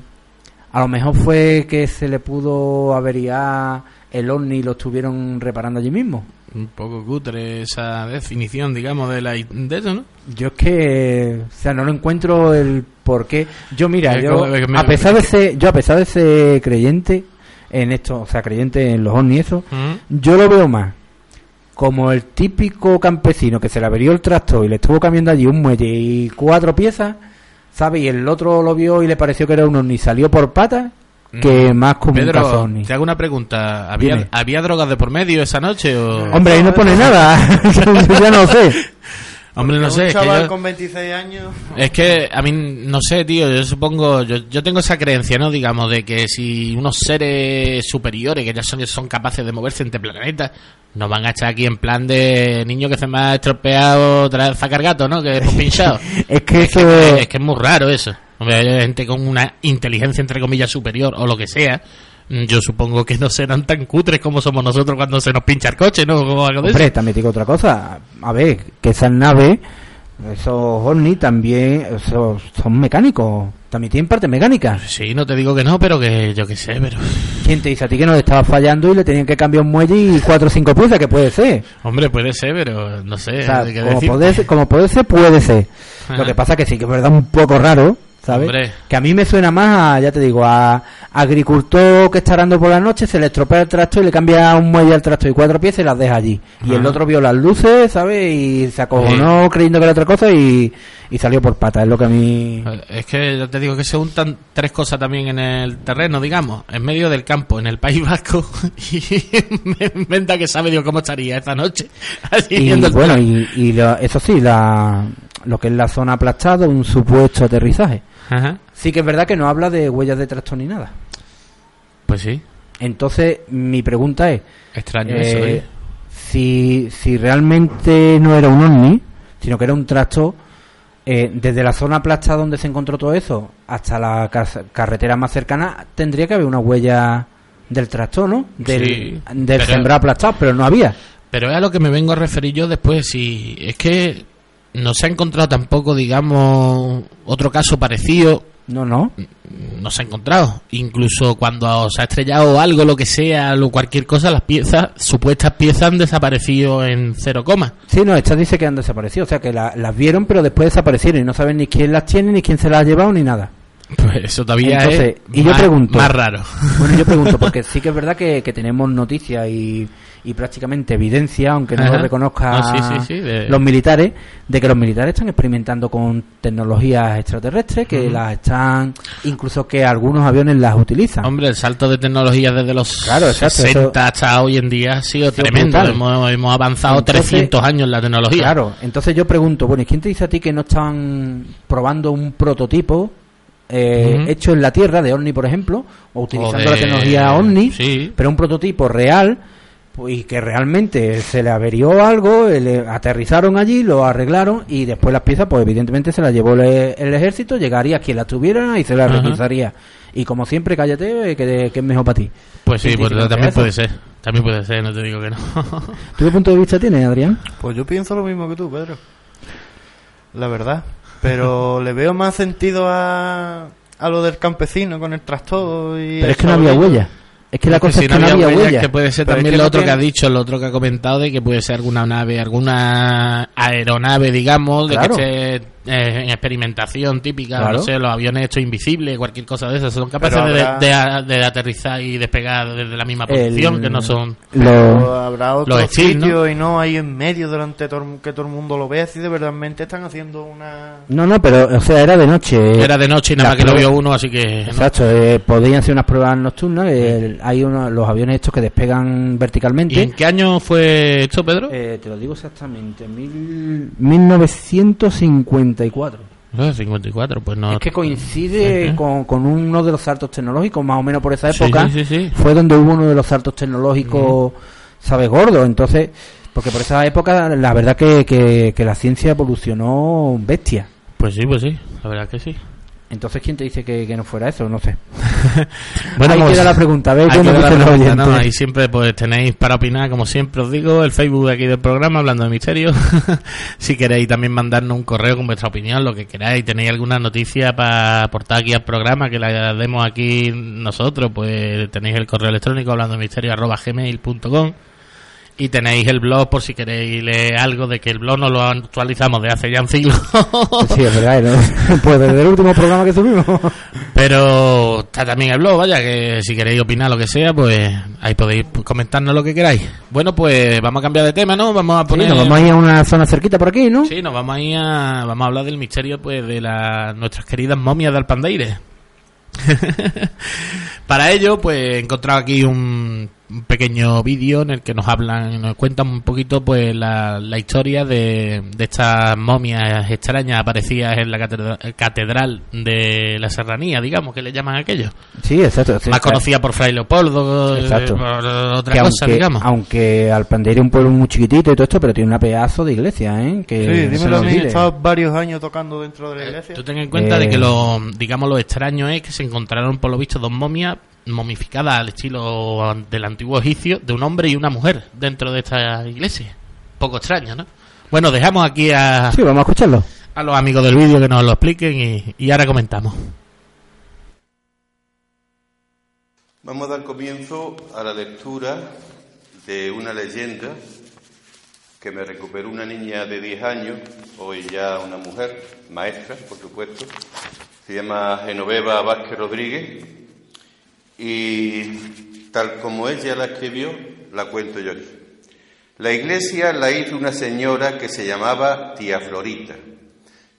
a lo mejor fue que se le pudo averiar el ovni lo estuvieron reparando allí mismo. Un poco cutre esa definición, digamos, de, la, de eso, ¿no? Yo es que, o sea, no lo encuentro el por qué. Yo mira, yo a pesar de ser, yo a pesar de ser creyente en esto, o sea, creyente en los ovnis y eso, yo lo veo más como el típico campesino que se le averió el tractor y le estuvo cambiando allí un muelle y cuatro piezas, ¿sabes? Y el otro lo vio y le pareció que era un ovni y salió por patas, que más como un Pedro, te hago una pregunta. ¿Había. ¿Había drogas de por medio esa noche o...? Hombre, ahí no pone nada, yo ya no sé. Hombre, no Un sé. es que yo- con 26 años. Es que a mí, no sé, tío, yo supongo, yo, yo tengo esa creencia, ¿no? Digamos, de que si unos seres superiores que ya son, son capaces de moverse entre planetas, nos van a echar aquí en plan de niño que se me ha estropeado tras sacar gato, ¿no? Que hemos pinchado. Es que es, eso que, es que es muy raro eso. Hombre, hay gente con una inteligencia, entre comillas, superior o lo que sea. mm, Yo supongo que no serán tan cutres como somos nosotros cuando se nos pincha el coche, ¿no? O algo de eso. Hombre, también te digo otra cosa. A ver, que esas naves, esos ovnis también esos son mecánicos. También tienen parte mecánica. Sí, no te digo que no, pero que yo qué sé, pero... ¿Quién te dice a ti que no le estaba fallando y le tenían que cambiar un muelle y cuatro o cinco piezas? Que puede ser. Hombre, puede ser, pero no sé. O sea, como, decir. puede ser, como puede ser, puede ser. Ajá. Lo que pasa que sí que es verdad un poco raro, ¿sabes? Hombre. Que a mí me suena más a, ya te digo, a agricultor que está arando por la noche, se le estropea el tractor y le cambia un muelle al tractor y cuatro piezas y las deja allí. Y el otro vio las luces, ¿sabes? Y se acojonó creyendo que era otra cosa y, y salió por pata. Es lo que a mí... Es que ya te digo que se juntan tres cosas también en el terreno, digamos, en medio del campo, en el País Vasco, y me inventa que sabe Dios cómo estaría esta noche. Así Y bueno, y, y lo- eso sí, la, lo que es la zona aplastada, un supuesto aterrizaje. Ajá. Sí que es verdad que no habla de huellas de tractor ni nada. Pues sí, Entonces, mi pregunta es, extraño eh, eso, ¿eh? si, si realmente no era un ovni, sino que era un tractor, eh, desde la zona aplastada donde se encontró todo eso hasta la car- carretera más cercana, tendría que haber una huella del tractor, ¿no? Del, Sí, del pero- sembrado aplastado, pero no había. Pero es a lo que me vengo a referir yo después. Si es que no se ha encontrado tampoco, digamos, otro caso parecido. No, no. No se ha encontrado. Incluso cuando se ha estrellado algo, lo que sea, lo, cualquier cosa, las piezas, supuestas piezas han desaparecido en cero coma. Sí, no, estas dice que han desaparecido, o sea que la- las vieron pero después desaparecieron y no saben ni quién las tiene, ni quién se las ha llevado, ni nada. Pues eso todavía Entonces, es y yo más, pregunto- más raro. Bueno, yo pregunto, porque sí que es verdad que, que tenemos noticias y, y prácticamente evidencia, aunque no Ajá. lo reconozcan No, sí, sí, sí, de- los militares, de que los militares están experimentando con tecnologías extraterrestres, que las están, incluso que algunos aviones las utilizan. Hombre, el salto de tecnología desde los Claro, exacto, 60 hasta hoy en día ha sido tremendo. Hemos, hemos avanzado Entonces- 300 años en la tecnología. Claro, entonces yo pregunto, bueno, ¿y quién te dice a ti que no están probando un prototipo eh, hecho en la Tierra, de OVNI, por ejemplo, o utilizando O de- la tecnología OVNI, Sí. pero un prototipo real y que realmente se le averió algo, eh, le aterrizaron allí, lo arreglaron y después las piezas, pues evidentemente se las llevó el, el ejército, llegaría quien las tuviera y se las Ajá. Y como siempre, cállate, eh, que, que es mejor para ti. Pues sí, ¿Quién pues también puede ser. También puede ser, no te digo que no. ¿Tú qué punto de vista tienes, Adrián? Pues yo pienso lo mismo que tú, Pedro. La verdad. Pero le veo más sentido a, a lo del campesino con el trastorno y... Pero es que no había huella. Es que la cosa si es que no había huella. que puede ser Pero es también que lo no otro que ha dicho, lo otro que ha comentado de que puede ser alguna nave, alguna aeronave, digamos, de Claro. que esté eh, en experimentación típica, Claro. no sé, los aviones estos invisibles, cualquier cosa de esas, son capaces Pero de, habrá- de- de aterrizar y despegar desde la misma El- posición, que no son... Lo- habrá otro los Steel, ¿no? sitio y no ahí en medio delante todo, el- que todo el mundo lo vea si de verdad están haciendo una... No, no, pero, o sea, era de noche. Era de noche y nada más que lo vio uno, así que... ¿no? Exacto, eh, podían hacer unas pruebas nocturnas. eh, hay unos, los aviones estos que despegan ¿Y verticalmente. en qué año fue esto, Pedro? Eh, te lo digo exactamente, mil, 1954. Ah, 54, pues no... Es que coincide con, con uno de los saltos tecnológicos, más o menos por esa época. sí, sí, sí. Fue donde hubo uno de los saltos tecnológicos, ¿sabes? Gordo. Entonces, porque por esa época, la verdad que, que, que la ciencia evolucionó bestia. Pues sí, pues sí, la verdad que sí. Entonces, ¿quién te dice que, que no fuera eso? No sé. Bueno, Ahí pues, queda la pregunta, a ver ahí queda la pregunta, ¿no? Ahí siempre pues tenéis para opinar, como siempre os digo, el Facebook de aquí del programa, hablando de misterio. si queréis también mandarnos un correo con vuestra opinión, lo que queráis, tenéis alguna noticia para aportar aquí al programa, que la demos aquí nosotros, pues tenéis el correo electrónico hablando de misterio arroba gmail.com y tenéis el blog por si queréis leer algo de que el blog no lo actualizamos de hace ya un siglo. Sí, es verdad, ¿no? pues desde el último programa que subimos. Pero está también el blog, vaya, que si queréis opinar lo que sea, pues ahí podéis comentarnos lo que queráis. Bueno, pues vamos a cambiar de tema, ¿no? Vamos a Sí, poner... nos vamos a ir a una zona cerquita por aquí, ¿no? Sí, nos vamos a ir a... Vamos a hablar del misterio, pues, de las nuestras queridas momias de Alpandeire. Para ello, pues, he encontrado aquí un, un pequeño vídeo en el que nos hablan, nos cuentan un poquito, pues, la, la historia de, de estas momias extrañas aparecidas en la catedral, catedral de la Serranía, digamos, que le llaman aquello. Sí, exacto. sí, Más conocida por Fray Leopoldo, eh, Exacto. por otra que cosa, aunque, digamos. aunque es un pueblo muy chiquitito y todo esto, pero tiene una pedazo de iglesia, ¿eh? Que Sí, dímelo nos a mí, he estado varios años tocando dentro de la iglesia. Tú ten en cuenta Eh, de que lo, digamos, lo extraño es que se encontraron, por lo visto, dos momias momificadas al estilo del antiguo egipcio de un hombre y una mujer dentro de esta iglesia. Poco extraño, ¿no? Bueno, dejamos aquí a, Sí, vamos a escucharlo. a los amigos del vídeo que nos lo expliquen y, y ahora comentamos. Vamos a dar comienzo a la lectura de una leyenda que me recuperó una niña de 10 años, hoy ya una mujer, maestra, por supuesto. Se llama Genoveva Vázquez Rodríguez y tal como ella la escribió, la cuento yo aquí. La iglesia la hizo una señora que se llamaba Tía Florita.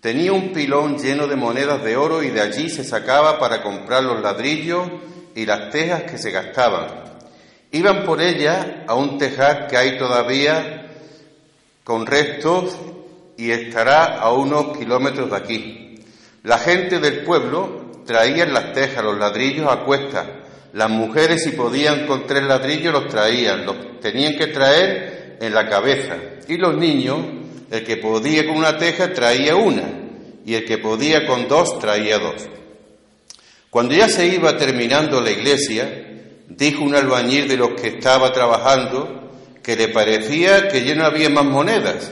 Tenía un pilón lleno de monedas de oro y de allí se sacaba para comprar los ladrillos y las tejas que se gastaban. Iban por ella a un tejar que hay todavía con restos y estará a unos kilómetros de aquí. La gente del pueblo traía las tejas, los ladrillos a cuestas. Las mujeres si podían con tres ladrillos los traían, los tenían que traer en la cabeza. Y los niños, el que podía con una teja traía una y el que podía con dos traía dos. Cuando ya se iba terminando la iglesia, dijo un albañil de los que estaba trabajando que le parecía que ya no había más monedas,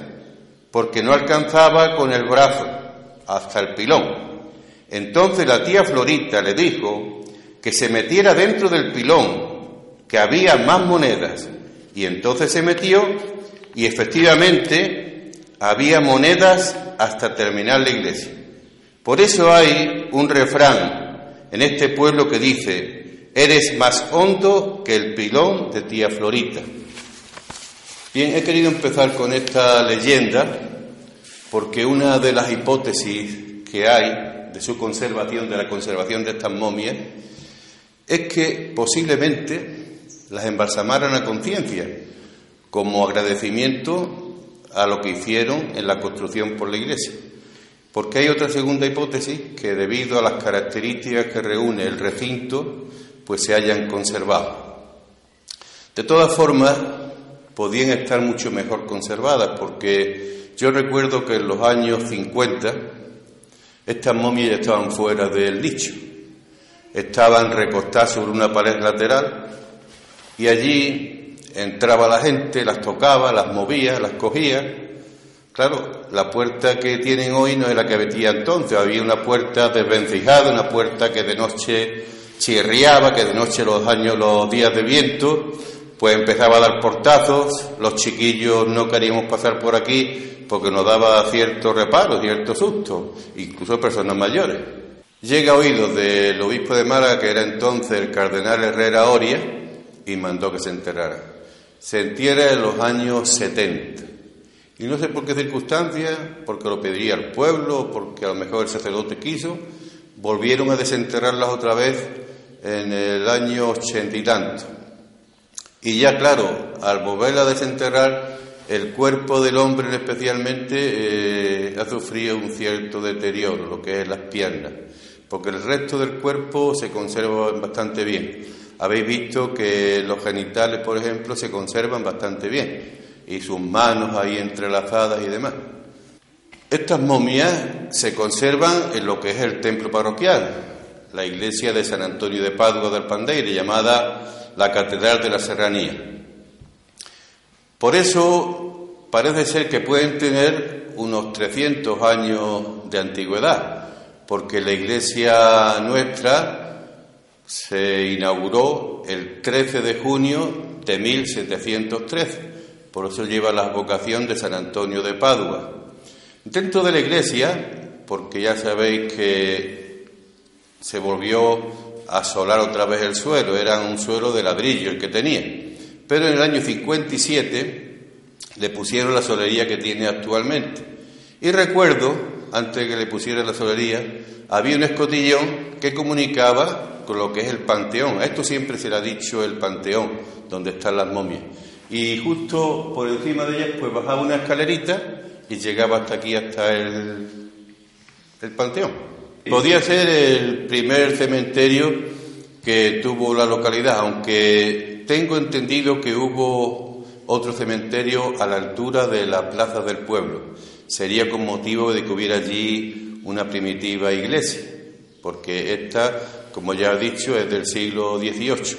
porque no alcanzaba con el brazo hasta el pilón. Entonces la tía Florita le dijo que se metiera dentro del pilón, que había más monedas. Y entonces se metió y efectivamente había monedas hasta terminar la iglesia. Por eso hay un refrán en este pueblo que dice, eres más hondo que el pilón de tía Florita. Bien, he querido empezar con esta leyenda porque una de las hipótesis que hay de su conservación, de la conservación de estas momias, es que posiblemente las embalsamaran a conciencia como agradecimiento a lo que hicieron en la construcción por la iglesia. Porque hay otra segunda hipótesis que debido a las características que reúne el recinto, pues se hayan conservado. De todas formas, podían estar mucho mejor conservadas, porque yo recuerdo que en los años 50 estas momias ya estaban fuera del nicho, estaban recostadas sobre una pared lateral y allí entraba la gente, las tocaba, las movía, las cogía. Claro, la puerta que tienen hoy no es la que había entonces, había una puerta desvencijada, una puerta que de noche chirriaba, que de noche los años, los días de viento, pues empezaba a dar portazos, los chiquillos no queríamos pasar por aquí porque nos daba cierto reparo, cierto susto, incluso personas mayores. Llega a oídos del obispo de Málaga, que era entonces el cardenal Herrera Oria, y mandó que se enterrara. Se entierra en los años 70. Y no sé por qué circunstancias, porque lo pediría el pueblo, porque a lo mejor el sacerdote quiso, volvieron a desenterrarlas otra vez en el año ochenta y tanto. Y ya claro, al volverla a desenterrar, el cuerpo del hombre especialmente eh, ha sufrido un cierto deterioro, lo que es las piernas, porque el resto del cuerpo se conserva bastante bien. Habéis visto que los genitales, por ejemplo, se conservan bastante bien, y sus manos ahí entrelazadas y demás. Estas momias se conservan en lo que es el templo parroquial, la iglesia de San Antonio de Padua del Pandeire, llamada la Catedral de la Serranía. Por eso parece ser que pueden tener unos 300 años de antigüedad, porque la iglesia nuestra se inauguró el 13 de junio de 1713, por eso lleva la vocación de San Antonio de Padua. Dentro de la iglesia, porque ya sabéis que se volvió a asolar otra vez el suelo, era un suelo de ladrillo el que tenía. Pero en el año 57 le pusieron la solería que tiene actualmente. Y recuerdo, antes de que le pusieran la solería, había un escotillón que comunicaba con lo que es el panteón. Esto siempre se le ha dicho el panteón, donde están las momias. Y justo por encima de ellas, pues bajaba una escalerita y llegaba hasta aquí, hasta el, el panteón. Podía ser el primer cementerio que tuvo la localidad, aunque tengo entendido que hubo otro cementerio a la altura de la plaza del pueblo. Sería con motivo de que hubiera allí una primitiva iglesia, porque esta, como ya he dicho, es del siglo XVIII.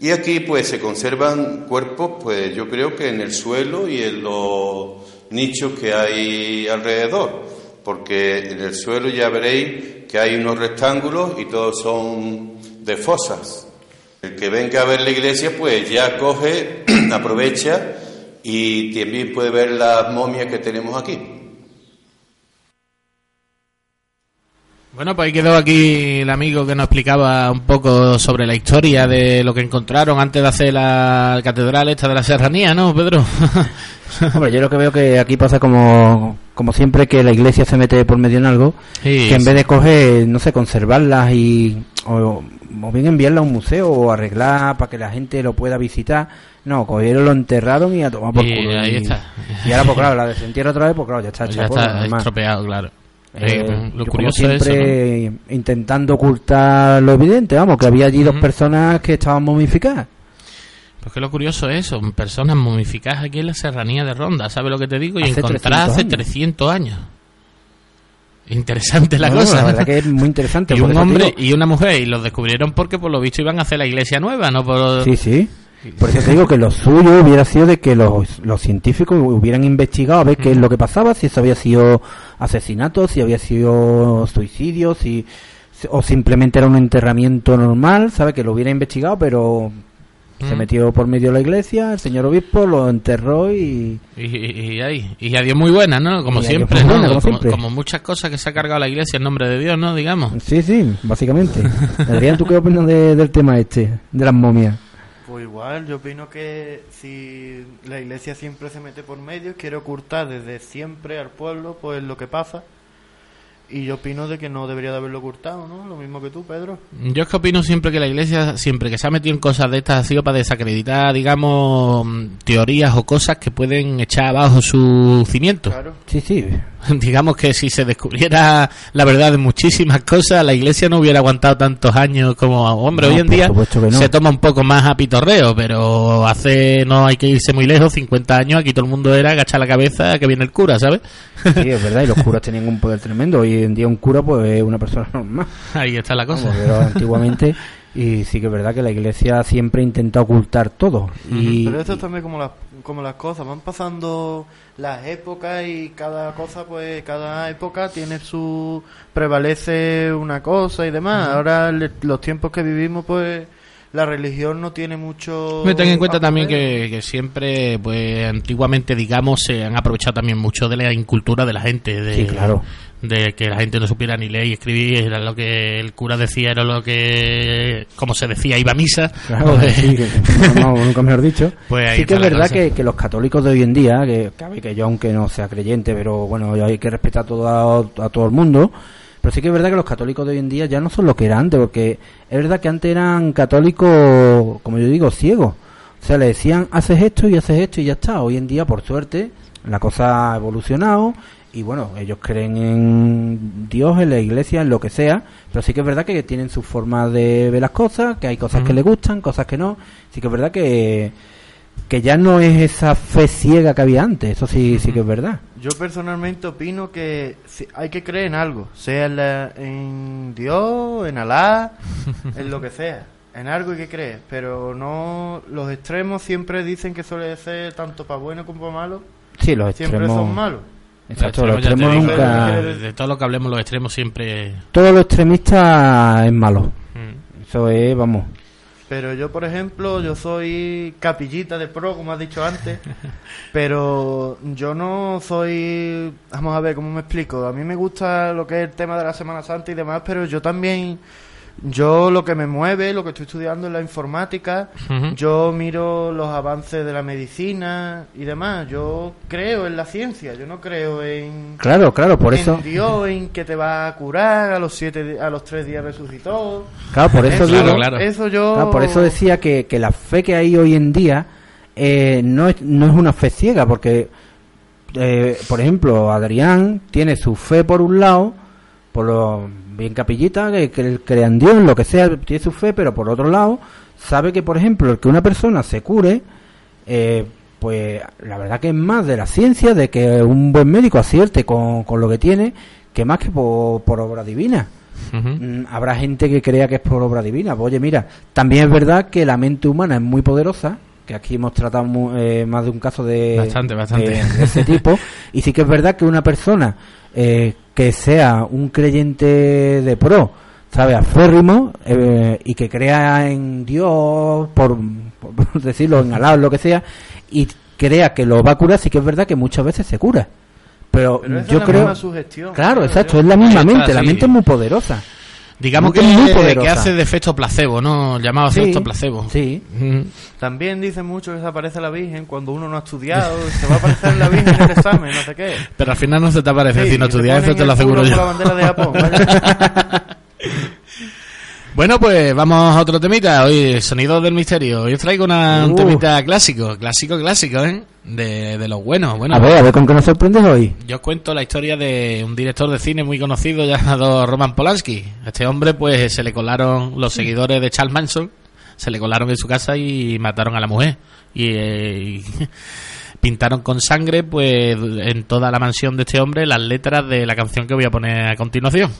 Y aquí pues se conservan cuerpos, pues yo creo que en el suelo y en los nichos que hay alrededor, porque en el suelo ya veréis que hay unos rectángulos y todos son de fosas. El que venga a ver la iglesia, pues ya coge, aprovecha y también puede ver las momias que tenemos aquí. Bueno, pues ahí quedó aquí el amigo que nos explicaba un poco sobre la historia de lo que encontraron antes de hacer la catedral esta de la serranía, ¿no, Pedro? Hombre, yo lo que veo que aquí pasa como, como siempre que la iglesia se mete por medio en algo, Sí, que en sí. vez de coger, no sé, conservarlas y o, o bien enviarla a un museo o arreglar para que la gente lo pueda visitar, no, cogieron, lo enterraron y a tomar por Y culo. ahí y, está. y ahora, pues claro, la desentierra otra vez, pues claro, ya está Pues ya está normal. estropeado, claro. Eh, Eh, lo yo como curioso es eso, ¿no? siempre intentando ocultar lo evidente, vamos, que había allí dos Ujú. personas que estaban momificadas. Porque lo curioso es eso, personas momificadas aquí en la serranía de Ronda, ¿sabes lo que te digo? Y encontradas hace 300 300 años. Interesante la No, cosa. la verdad que es muy interesante. y un hombre digo- y una mujer, y los descubrieron porque por lo visto iban a hacer la iglesia nueva, no por... Sí, sí. Por eso te digo que lo suyo hubiera sido de que los, los científicos hubieran investigado a ver qué es lo que pasaba, si eso había sido asesinato, si había sido suicidio, si o simplemente era un enterramiento normal, ¿sabe? Que lo hubiera investigado, pero se Mm. metió por medio de la iglesia, el señor obispo lo enterró y... Y, y, y a Dios muy buena, ¿no? Como siempre, como como, siempre. como muchas cosas que se ha cargado la iglesia en nombre de Dios, ¿no? Digamos. Sí, sí, básicamente. Adrián, ¿tú qué opinas de- del tema este, de las momias? Pues igual, yo opino que si la iglesia siempre se mete por medio, quiere ocultar desde siempre al pueblo pues lo que pasa. Y yo opino de que no debería de haberlo ocultado, ¿no? Lo mismo que tú, Pedro. Yo es que opino siempre que la iglesia, siempre que se ha metido en cosas de estas, ha sido para desacreditar, digamos, teorías o cosas que pueden echar abajo su cimiento. Claro. Sí, sí. digamos que si se descubriera la verdad de muchísimas cosas, la iglesia no hubiera aguantado tantos años como, hombre, No, hoy en día no. se toma un poco más a pitorreo, pero hace, no hay que irse muy lejos, 50 años, aquí todo el mundo era agachar la cabeza que viene el cura, ¿sabes? Sí, es verdad, y los curas tenían un poder tremendo. Hoy en día un cura pues es una persona normal. Ahí está la cosa. Vamos, pero antiguamente Y sí que es verdad que la iglesia siempre intenta ocultar todo. Y, Pero eso es también como las, como las cosas, van pasando las épocas y cada cosa, pues cada época tiene su... prevalece una cosa y demás. Ahora le- los tiempos que vivimos, pues la religión no tiene mucho... Me ten en cuenta también que, que siempre, pues antiguamente, digamos, se han aprovechado también mucho de la incultura de la gente. De, Sí, claro. De que la gente no supiera ni leer y escribir, era lo que el cura decía, era lo que, como se decía, iba a misa. Claro, Pues, sí, que- no, no, nunca mejor dicho. Pues sí que es verdad que, que los católicos de hoy en día, que, que yo aunque no sea creyente, pero bueno, hay que respetar todo a, a todo el mundo, pero sí que es verdad que los católicos de hoy en día ya no son lo que eran antes, porque es verdad que antes eran católicos, como yo digo, ciegos. O sea, le decían, haces esto y haces esto y ya está. Hoy en día, por suerte, la cosa ha evolucionado y bueno, ellos creen en Dios, en la iglesia, en lo que sea, pero sí que es verdad que tienen su forma de ver las cosas, que hay cosas que les gustan, cosas que no. Sí que es verdad que, que ya no es esa fe ciega que había antes, eso sí, sí que es verdad. Yo personalmente opino que si- hay que creer en algo, sea en, la- en Dios, en Alá, en lo que sea. En algo hay que creer, pero no los extremos siempre dicen que suele ser tanto para bueno como para malo, Sí, los siempre extremos. son malos. Exacto, los los extremos, te extremos digo, nunca. de, de todo lo que hablemos, los extremos siempre. Todo lo extremista es malo. mm, Eso es, vamos. Pero yo, por ejemplo, yo soy capillita de pro, como has dicho antes, pero yo no soy... Vamos a ver, ¿cómo me explico? A mí me gusta lo que es el tema de la Semana Santa y demás, pero yo también... Yo lo que me mueve, lo que estoy estudiando es la informática, yo miro los avances de la medicina y demás, yo creo en la ciencia, yo no creo en... Claro, claro, por en eso. Dios, en que te va a curar, a los siete, a los tres días resucitó. Claro, por eso Eso, digo. Claro, claro. eso yo... Claro, por eso decía que, que la fe que hay hoy en día eh, no, es, no es una fe ciega, porque, eh, por ejemplo, Adrián tiene su fe por un lado, por lo bien capillita, que, que crea en Dios, lo que sea, tiene su fe, pero por otro lado, sabe que, por ejemplo, el que una persona se cure, eh, pues la verdad que es más de la ciencia, de que un buen médico acierte con, con lo que tiene, que más que por, por obra divina. Mm, habrá gente que crea que es por obra divina. Pues, Oye, mira, también es verdad que la mente humana es muy poderosa, que aquí hemos tratado eh, más de un caso de, Bastante, bastante. de- de ese tipo, y sí que es verdad que una persona eh, que sea un creyente de pro, sabe, aférrimo, eh, y que crea en Dios, por, por decirlo, en Alá, lo que sea, y crea que lo va a curar, sí que es verdad que muchas veces se cura. Pero, yo es la creo... misma sugestión, Claro, creo exacto, es la misma mente, la mente es muy poderosa. Digamos que, muy que poderosa. hace de efecto placebo, ¿no? Llamado Sí, efecto placebo. Sí, Mm. También dicen mucho que se aparece la Virgen cuando uno no ha estudiado, se va a aparecer la Virgen en el examen, no sé qué. Pero al final no se te aparece, Sí, si no que estudias eso te lo aseguro yo. con la bandera de Japón, vaya. Bueno, pues vamos a otro temita. Hoy, Sonidos del Misterio. Hoy os traigo una- un Uh. temita clásico, clásico, clásico, ¿eh? De, de los buenos. Bueno, a ver, a ver con qué nos sorprendes hoy. yo os cuento la historia de un director de cine muy conocido llamado Roman Polanski. A este hombre, pues, se le colaron los seguidores de Charles Manson, se le colaron en su casa y mataron a la mujer. Y, eh, y pintaron con sangre, pues, en toda la mansión de este hombre las letras de la canción que voy a poner a continuación.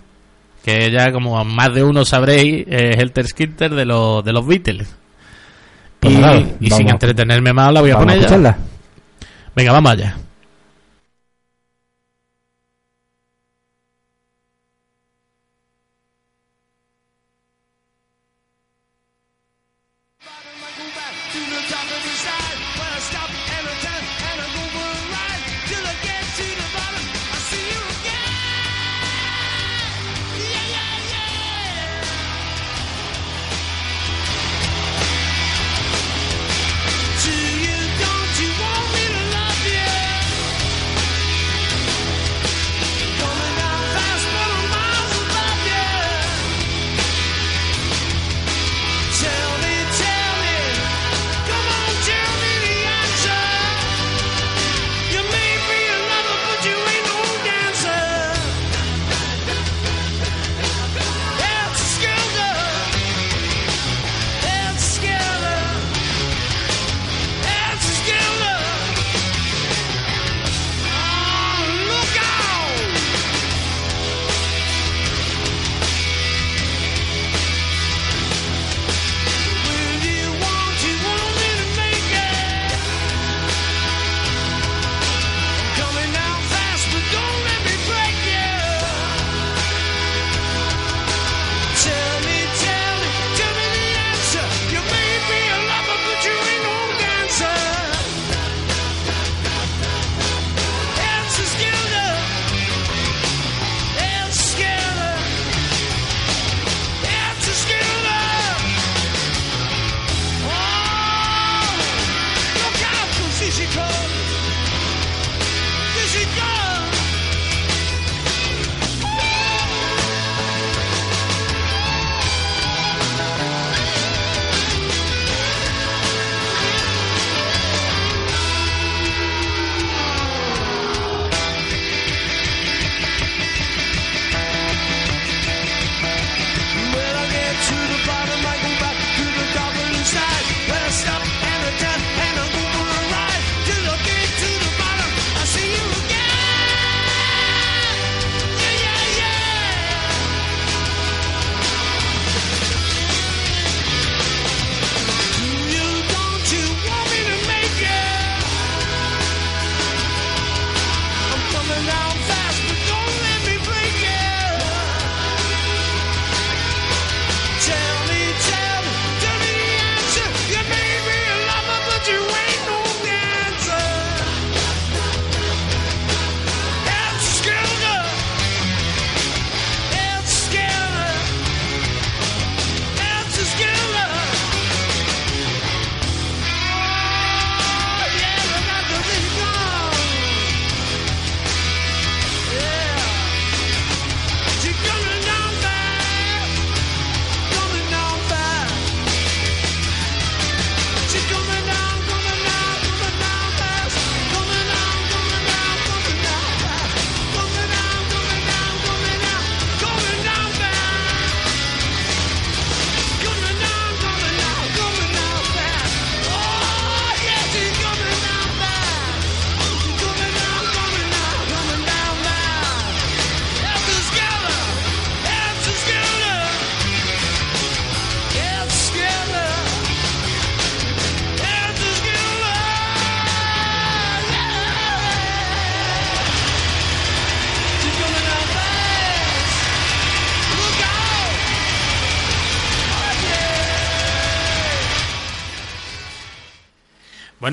Que ya, como más de uno sabréis, es el Skelter de los, de los Beatles. Pues y nada, y sin entretenerme más, la voy a poner ya. Venga, vamos allá.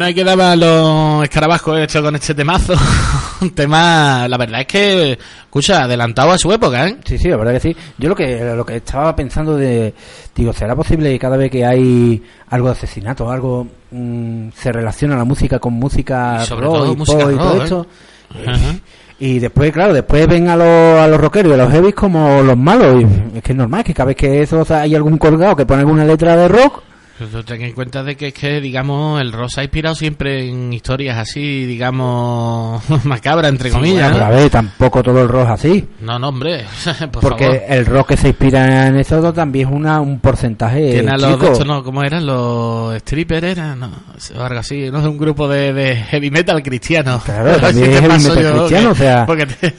Ahí quedaban los escarabajos hechos con este temazo. Un tema, la verdad es que, escucha, adelantado a su época, ¿eh? Sí, sí, la verdad que sí. Yo lo que lo que estaba pensando de, digo, ¿será posible que cada vez que hay algo de asesinato, algo mm, se relaciona la música con música Y sobre rock todo y música pop y todo ¿eh? esto? Y después, claro, después ven a los, a los rockeros y a los heavies como los malos. Y es que es normal que cada vez que eso o sea, hay algún colgado que pone alguna letra de rock, Pero ten en cuenta de que es que, digamos, el rock se ha inspirado siempre en historias así, digamos, macabras, entre comillas. Bueno, pero a ¿no? ver, tampoco todo el rock así. No, no, hombre, por porque favor. el rock que se inspira en eso también es una, un porcentaje Tiene a los estos, no, ¿cómo eran? Los strippers, eran, no, algo así, no es un grupo de, de heavy metal cristiano. Claro, también es heavy metal yo, cristiano, que- o sea- Porque te-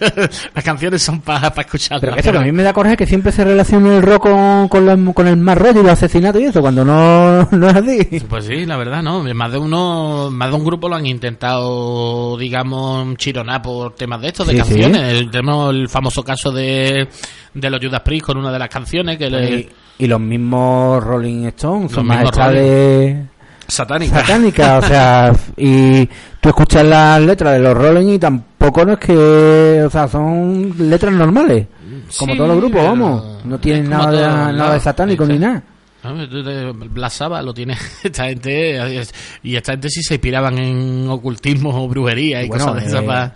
las canciones son para escucharlas. Pero eso que a mí me da coraje que siempre se relaciona el rock con, con, la- con el más rollo y los asesinatos y eso, cuando no, no es así. Pues sí, la verdad, ¿no? Más de uno, más de un grupo lo han intentado, digamos, chironar por temas de estos, de Sí, canciones. El- Tenemos el famoso caso de, de los Judas Priest con una de las canciones que le... Y, y los mismos Rolling Stones son mismos majestades Satánica. satánicas, o sea, y tú escuchas las letras de los Rolling y tampoco no es que, o sea, son letras normales, como Sí, todos los grupos, vamos, no tienen nada, de, los nada de satánico ni está. nada. Black Sabbath lo tiene esta gente y esta gente sí se inspiraban en ocultismo o brujería y Bueno, cosas de esas eh, pa-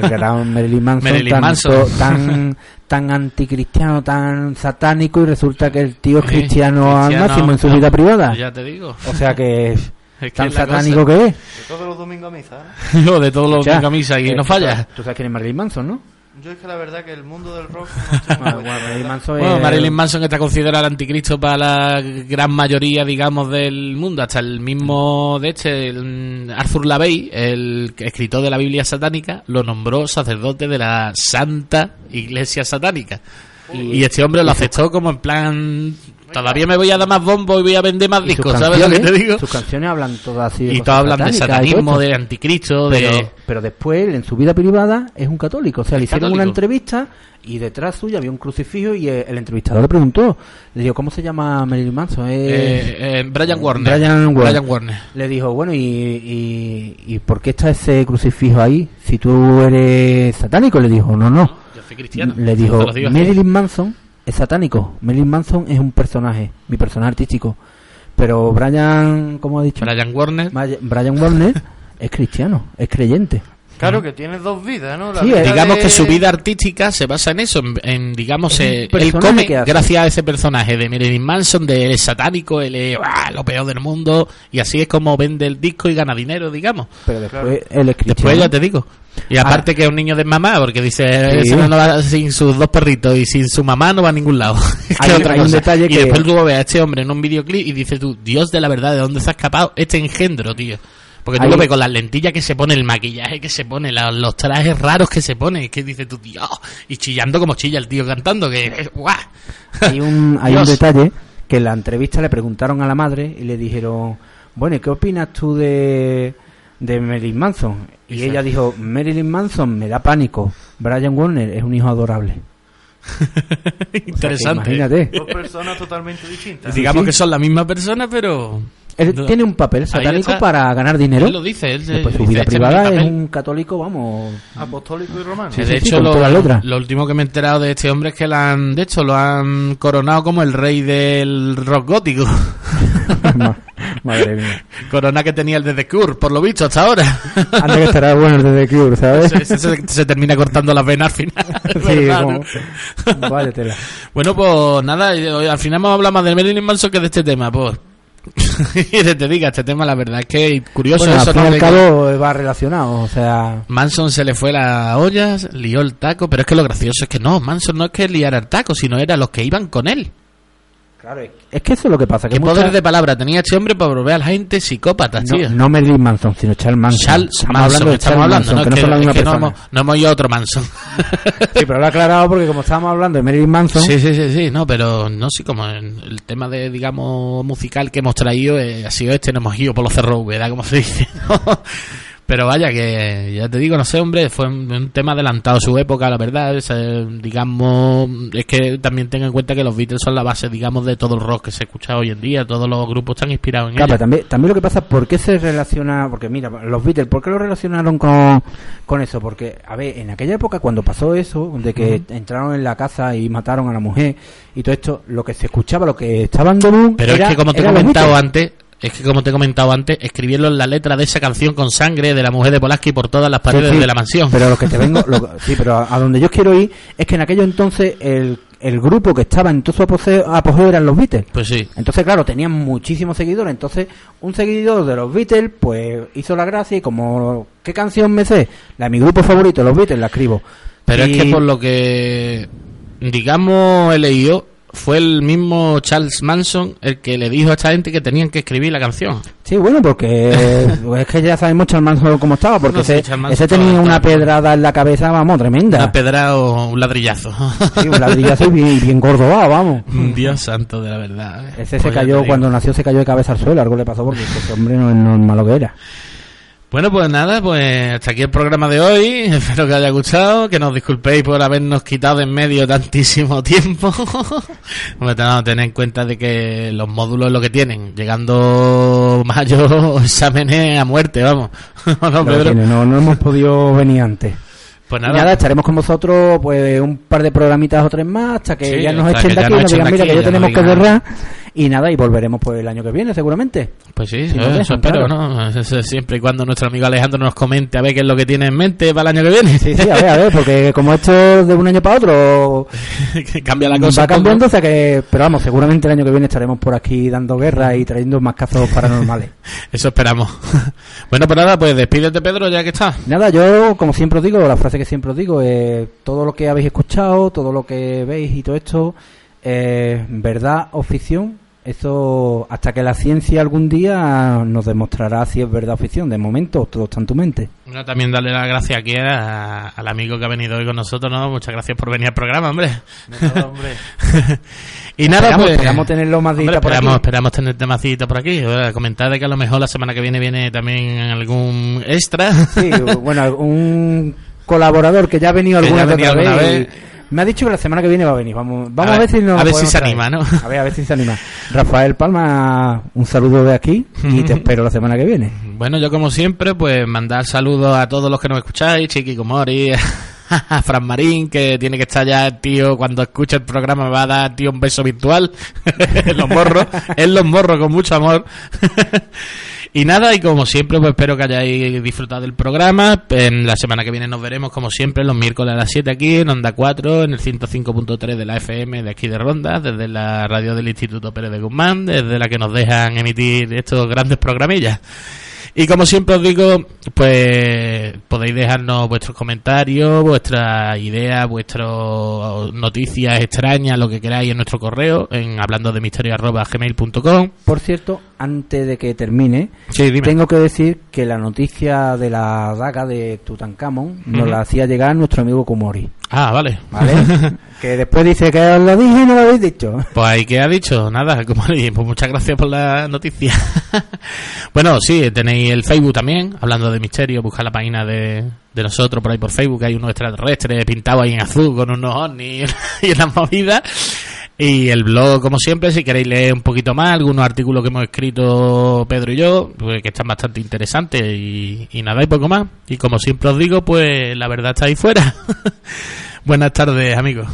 el gran Marilyn Manson, Marilyn tanto- Manson. tan tan anticristiano, tan satánico y resulta que el tío es Eh, cristiano, al cristiano, máximo en su no, vida privada. Ya te digo. O sea que es Es que tan es satánico cosa. que es. De todos los domingos a misa, ¿eh? Lo de todos los O sea, de camisa y eh, no tú falla. Tú sabes quién es Marilyn Manson, ¿no? Yo es que la verdad que el mundo del rock no Bueno, Marilyn. Manson Bueno, es- Marilyn Manson está considerado el anticristo para la gran mayoría, digamos, del mundo. Hasta el mismo, de este, el Arthur LaVey, el escritor de la Biblia satánica, lo nombró sacerdote de la Santa Iglesia Satánica. Y, este hombre lo aceptó como en plan, todavía me voy a dar más bombo y voy a vender más discos, ¿sabes lo que te digo? Sus canciones hablan todas así de Y todos hablan de satanismo, de anticristo, pero, de... pero después, en su vida privada, es un católico. O sea, le hicieron una entrevista y detrás suya había un crucifijo y el entrevistador le preguntó, le dijo, ¿cómo se llama Marilyn Manson? Eh, Eh, eh, Brian Warner. Brian Warner. Brian Warner. Le dijo, bueno, ¿y, y, ¿y por qué está ese crucifijo ahí? Si tú eres satánico, le dijo, no, no. Le dijo. Marilyn Manson es satánico. Marilyn Manson es un personaje, mi personaje artístico. Pero Brian, ¿cómo ha dicho? Brian Warner. Brian Warner es cristiano, es creyente. Claro que tienes dos vidas, ¿no? La Sí, vida digamos de- que su vida artística se basa en eso, en, en, digamos, Es un eh, él hace. gracias a ese personaje de Marilyn Manson, de él es satánico, él es ¡ah! lo peor del mundo, y así es como vende el disco y gana dinero, digamos. Pero después él es cristiano. Después ya te digo. Y aparte que es un niño de mamá, porque dice, Sí. ese no va sin sus dos perritos y sin su mamá no va a ningún lado. Hay- otra hay un cosa. detalle y que- después tú ves a este hombre en un videoclip y dices tú, Dios de la verdad, ¿de dónde se ha escapado este engendro, tío? Porque tú Hay- lo ves con las lentillas que se pone, el maquillaje que se pone, la- los trajes raros que se pone, que dices tú, Dios, y chillando como chilla el tío cantando, que es guau. Hay un, hay un detalle que en la entrevista le preguntaron a la madre y le dijeron, bueno, ¿y qué opinas tú de, de Marilyn Manson? Y Dice- ella dijo, Marilyn Manson me da pánico, Brian Warner es un hijo adorable. O sea, que Interesante. imagínate. Dos personas totalmente distintas. Digamos sí. que son la misma persona, pero... Él No. tiene un papel satánico para ganar dinero. Él lo dice, él Después su dice, vida "Este es mi privada es papel". un católico, vamos. Apostólico y romano. Sí, de sí, hecho, lo, lo último que me he enterado de este hombre es que lo han, de hecho, lo han coronado como el rey del rock gótico. Ma- Madre mía. Corona que tenía el de The Cure, por lo visto, hasta ahora. Antes que estará bueno el de The Cure, ¿sabes? se, se- se- se termina cortando las venas al final. Sí, como- Vaya tela. Bueno, pues nada, al final hemos hablado más de Marilyn Manson que de este tema, pues. y te diga, este tema la verdad es que curioso Bueno, eso, al ¿no? al cabo va relacionado, o sea... Manson se le fue la olla, lió el taco, pero es que lo gracioso es que no, Manson no es que liara el taco, sino era los que iban con él. Claro, es que eso es lo que pasa. Que ¿Qué mucha- poder de palabra tenía este hombre para volver a la gente psicópata, tío? no, no Marilyn Manson, sino Charles Manson. Charles estamos Manson, hablando de estamos Charles hablando, Manson, ¿no? que no Es son la que- misma es que no persona. hemos, no hemos ido a otro Manson. Sí, pero lo he aclarado porque como estábamos hablando de Marilyn Manson, Sí, sí, sí, sí, no, pero no sé, como en el tema de, digamos, musical que hemos traído eh, ha sido este, no hemos ido por los cerros, ¿verdad? Como se dice. Pero vaya, que ya te digo, no sé, hombre, fue un, un tema adelantado a su época, la verdad. es, eh, digamos, es que también tenga en cuenta que los Beatles son la base, digamos, de todo el rock que se escucha hoy en día. Todos los grupos están inspirados en Claro, también, también lo que pasa, ¿por qué se relaciona? Porque mira, los Beatles, ¿por qué lo relacionaron con, con eso? Porque, a ver, en aquella época cuando pasó eso, de que entraron en la casa y mataron a la mujer y todo esto, lo que se escuchaba, lo que estaba en común Pero era- es que, como te he comentado antes, es que como te he comentado antes, escribieron la letra de esa canción con sangre de la mujer de Polaski por todas las paredes Sí, sí, de la mansión. Pero lo que te vengo, lo- sí, pero a, donde yo quiero ir es que en aquello entonces el, el grupo que estaba en todo su apogeo, apogeo eran los Beatles. Pues sí. Entonces, claro, tenían muchísimos seguidores. Entonces, un seguidor de los Beatles, pues hizo la gracia y como, ¿qué canción me sé? La de mi grupo favorito, los Beatles, la escribo. Pero Y- es que por lo que, digamos, he leído, fue el mismo Charles Manson el que le dijo a esta gente que tenían que escribir la canción. Sí, bueno, porque es que ya sabemos Charles Manson cómo estaba, porque No, ese, tenía una pedrada en la cabeza, vamos, tremenda. Una pedra o un ladrillazo. Sí, un ladrillazo y bien, bien gordobado, vamos. Dios santo de la verdad. Ese se Pues cayó, cuando nació se cayó de cabeza al suelo, algo le pasó porque ese hombre no es normal lo que era. Bueno, pues nada, pues hasta aquí el programa de hoy. Espero que os haya gustado, que nos disculpéis por habernos quitado en medio tantísimo tiempo. Hombre, tener en cuenta de que los módulos es lo que tienen. Llegando mayo, exámenes a muerte, vamos. ¿No, Lo Pedro? tiene, no, no hemos podido venir antes. Pues nada, Nada, estaremos con vosotros pues un par de programitas o tres más hasta que Sí, ya nos echen de aquí y nos digan, mira que ya ya tenemos que cerrar y nada, y volveremos pues el año que viene seguramente. pues sí, eso, nos dejan, eso espero, claro. ¿no? Eso es siempre y cuando nuestro amigo Alejandro nos comente a ver qué es lo que tiene en mente para el año que viene. Sí, sí, a ver, a ver, porque como esto de un año para otro cambia la cosa. va cambiando, o sea que, pero vamos, seguramente el año que viene estaremos por aquí dando guerra y trayendo más casos paranormales. Eso esperamos. bueno, pues nada, pues despídete Pedro ya que está. Nada, yo como siempre os digo, la frase que siempre os digo, eh, todo lo que habéis escuchado, todo lo que veis y todo esto, eh, verdad o ficción, eso hasta que la ciencia algún día nos demostrará si es verdad o ficción. De momento todo está en tu mente. Bueno, también darle las gracias aquí a- al amigo que ha venido hoy con nosotros, ¿no? Muchas gracias por venir al programa, hombre. De nada, hombre. y nada, esperamos, pues... esperamos tenerlo más Hombre, por esperamos, aquí. esperamos tenerte más cita por aquí. Comentar de que a lo mejor la semana que viene viene también algún extra. Sí, bueno, un colaborador que ya ha venido Que ya alguna, ha venido otra alguna vez. vez. y Me ha dicho que la semana que viene va a venir. Vamos, vamos A a, ver- si nos a ver si se traer. anima, ¿no? A ver, a ver si se anima. Rafael Palma, un saludo de aquí y te espero la semana que viene. Bueno, yo como siempre, pues mandar saludos a todos los que nos escucháis, Chiqui Comori, a Fran Marín, que tiene que estar ya tío, cuando escuche el programa me va a dar tío un beso virtual en los morros, en los morros con mucho amor. y nada, y como siempre, pues espero que hayáis disfrutado del programa. En la semana que viene nos veremos, como siempre, los miércoles a las 7 aquí en Onda 4, en el 105.3 de la FM de aquí de Ronda, desde la radio del Instituto Pérez de Guzmán, desde la que nos dejan emitir estos grandes programillas. Y como siempre os digo, pues podéis dejarnos vuestros comentarios, vuestras ideas, vuestras noticias extrañas, lo que queráis en nuestro correo, en hablando de misterio. Por cierto, antes de que termine, Sí, tengo que decir que la noticia de la daga de Tutankamón nos la hacía llegar nuestro amigo Kumori. Ah, vale. ¿Vale? que después dice que os lo dije y no lo habéis dicho. Pues ahí que ha dicho, nada, como pues muchas gracias por la noticia. bueno, sí, tenéis el Facebook también, hablando de misterio, buscar la página de, de nosotros por ahí por Facebook, hay unos extraterrestres pintados ahí en azul con unos ovnis y unas movidas. Y el blog, como siempre, si queréis leer un poquito más, algunos artículos que hemos escrito Pedro y yo, pues, que están bastante interesantes y, y nada, y poco más. Y como siempre os digo, pues la verdad está ahí fuera. Buenas tardes, amigos.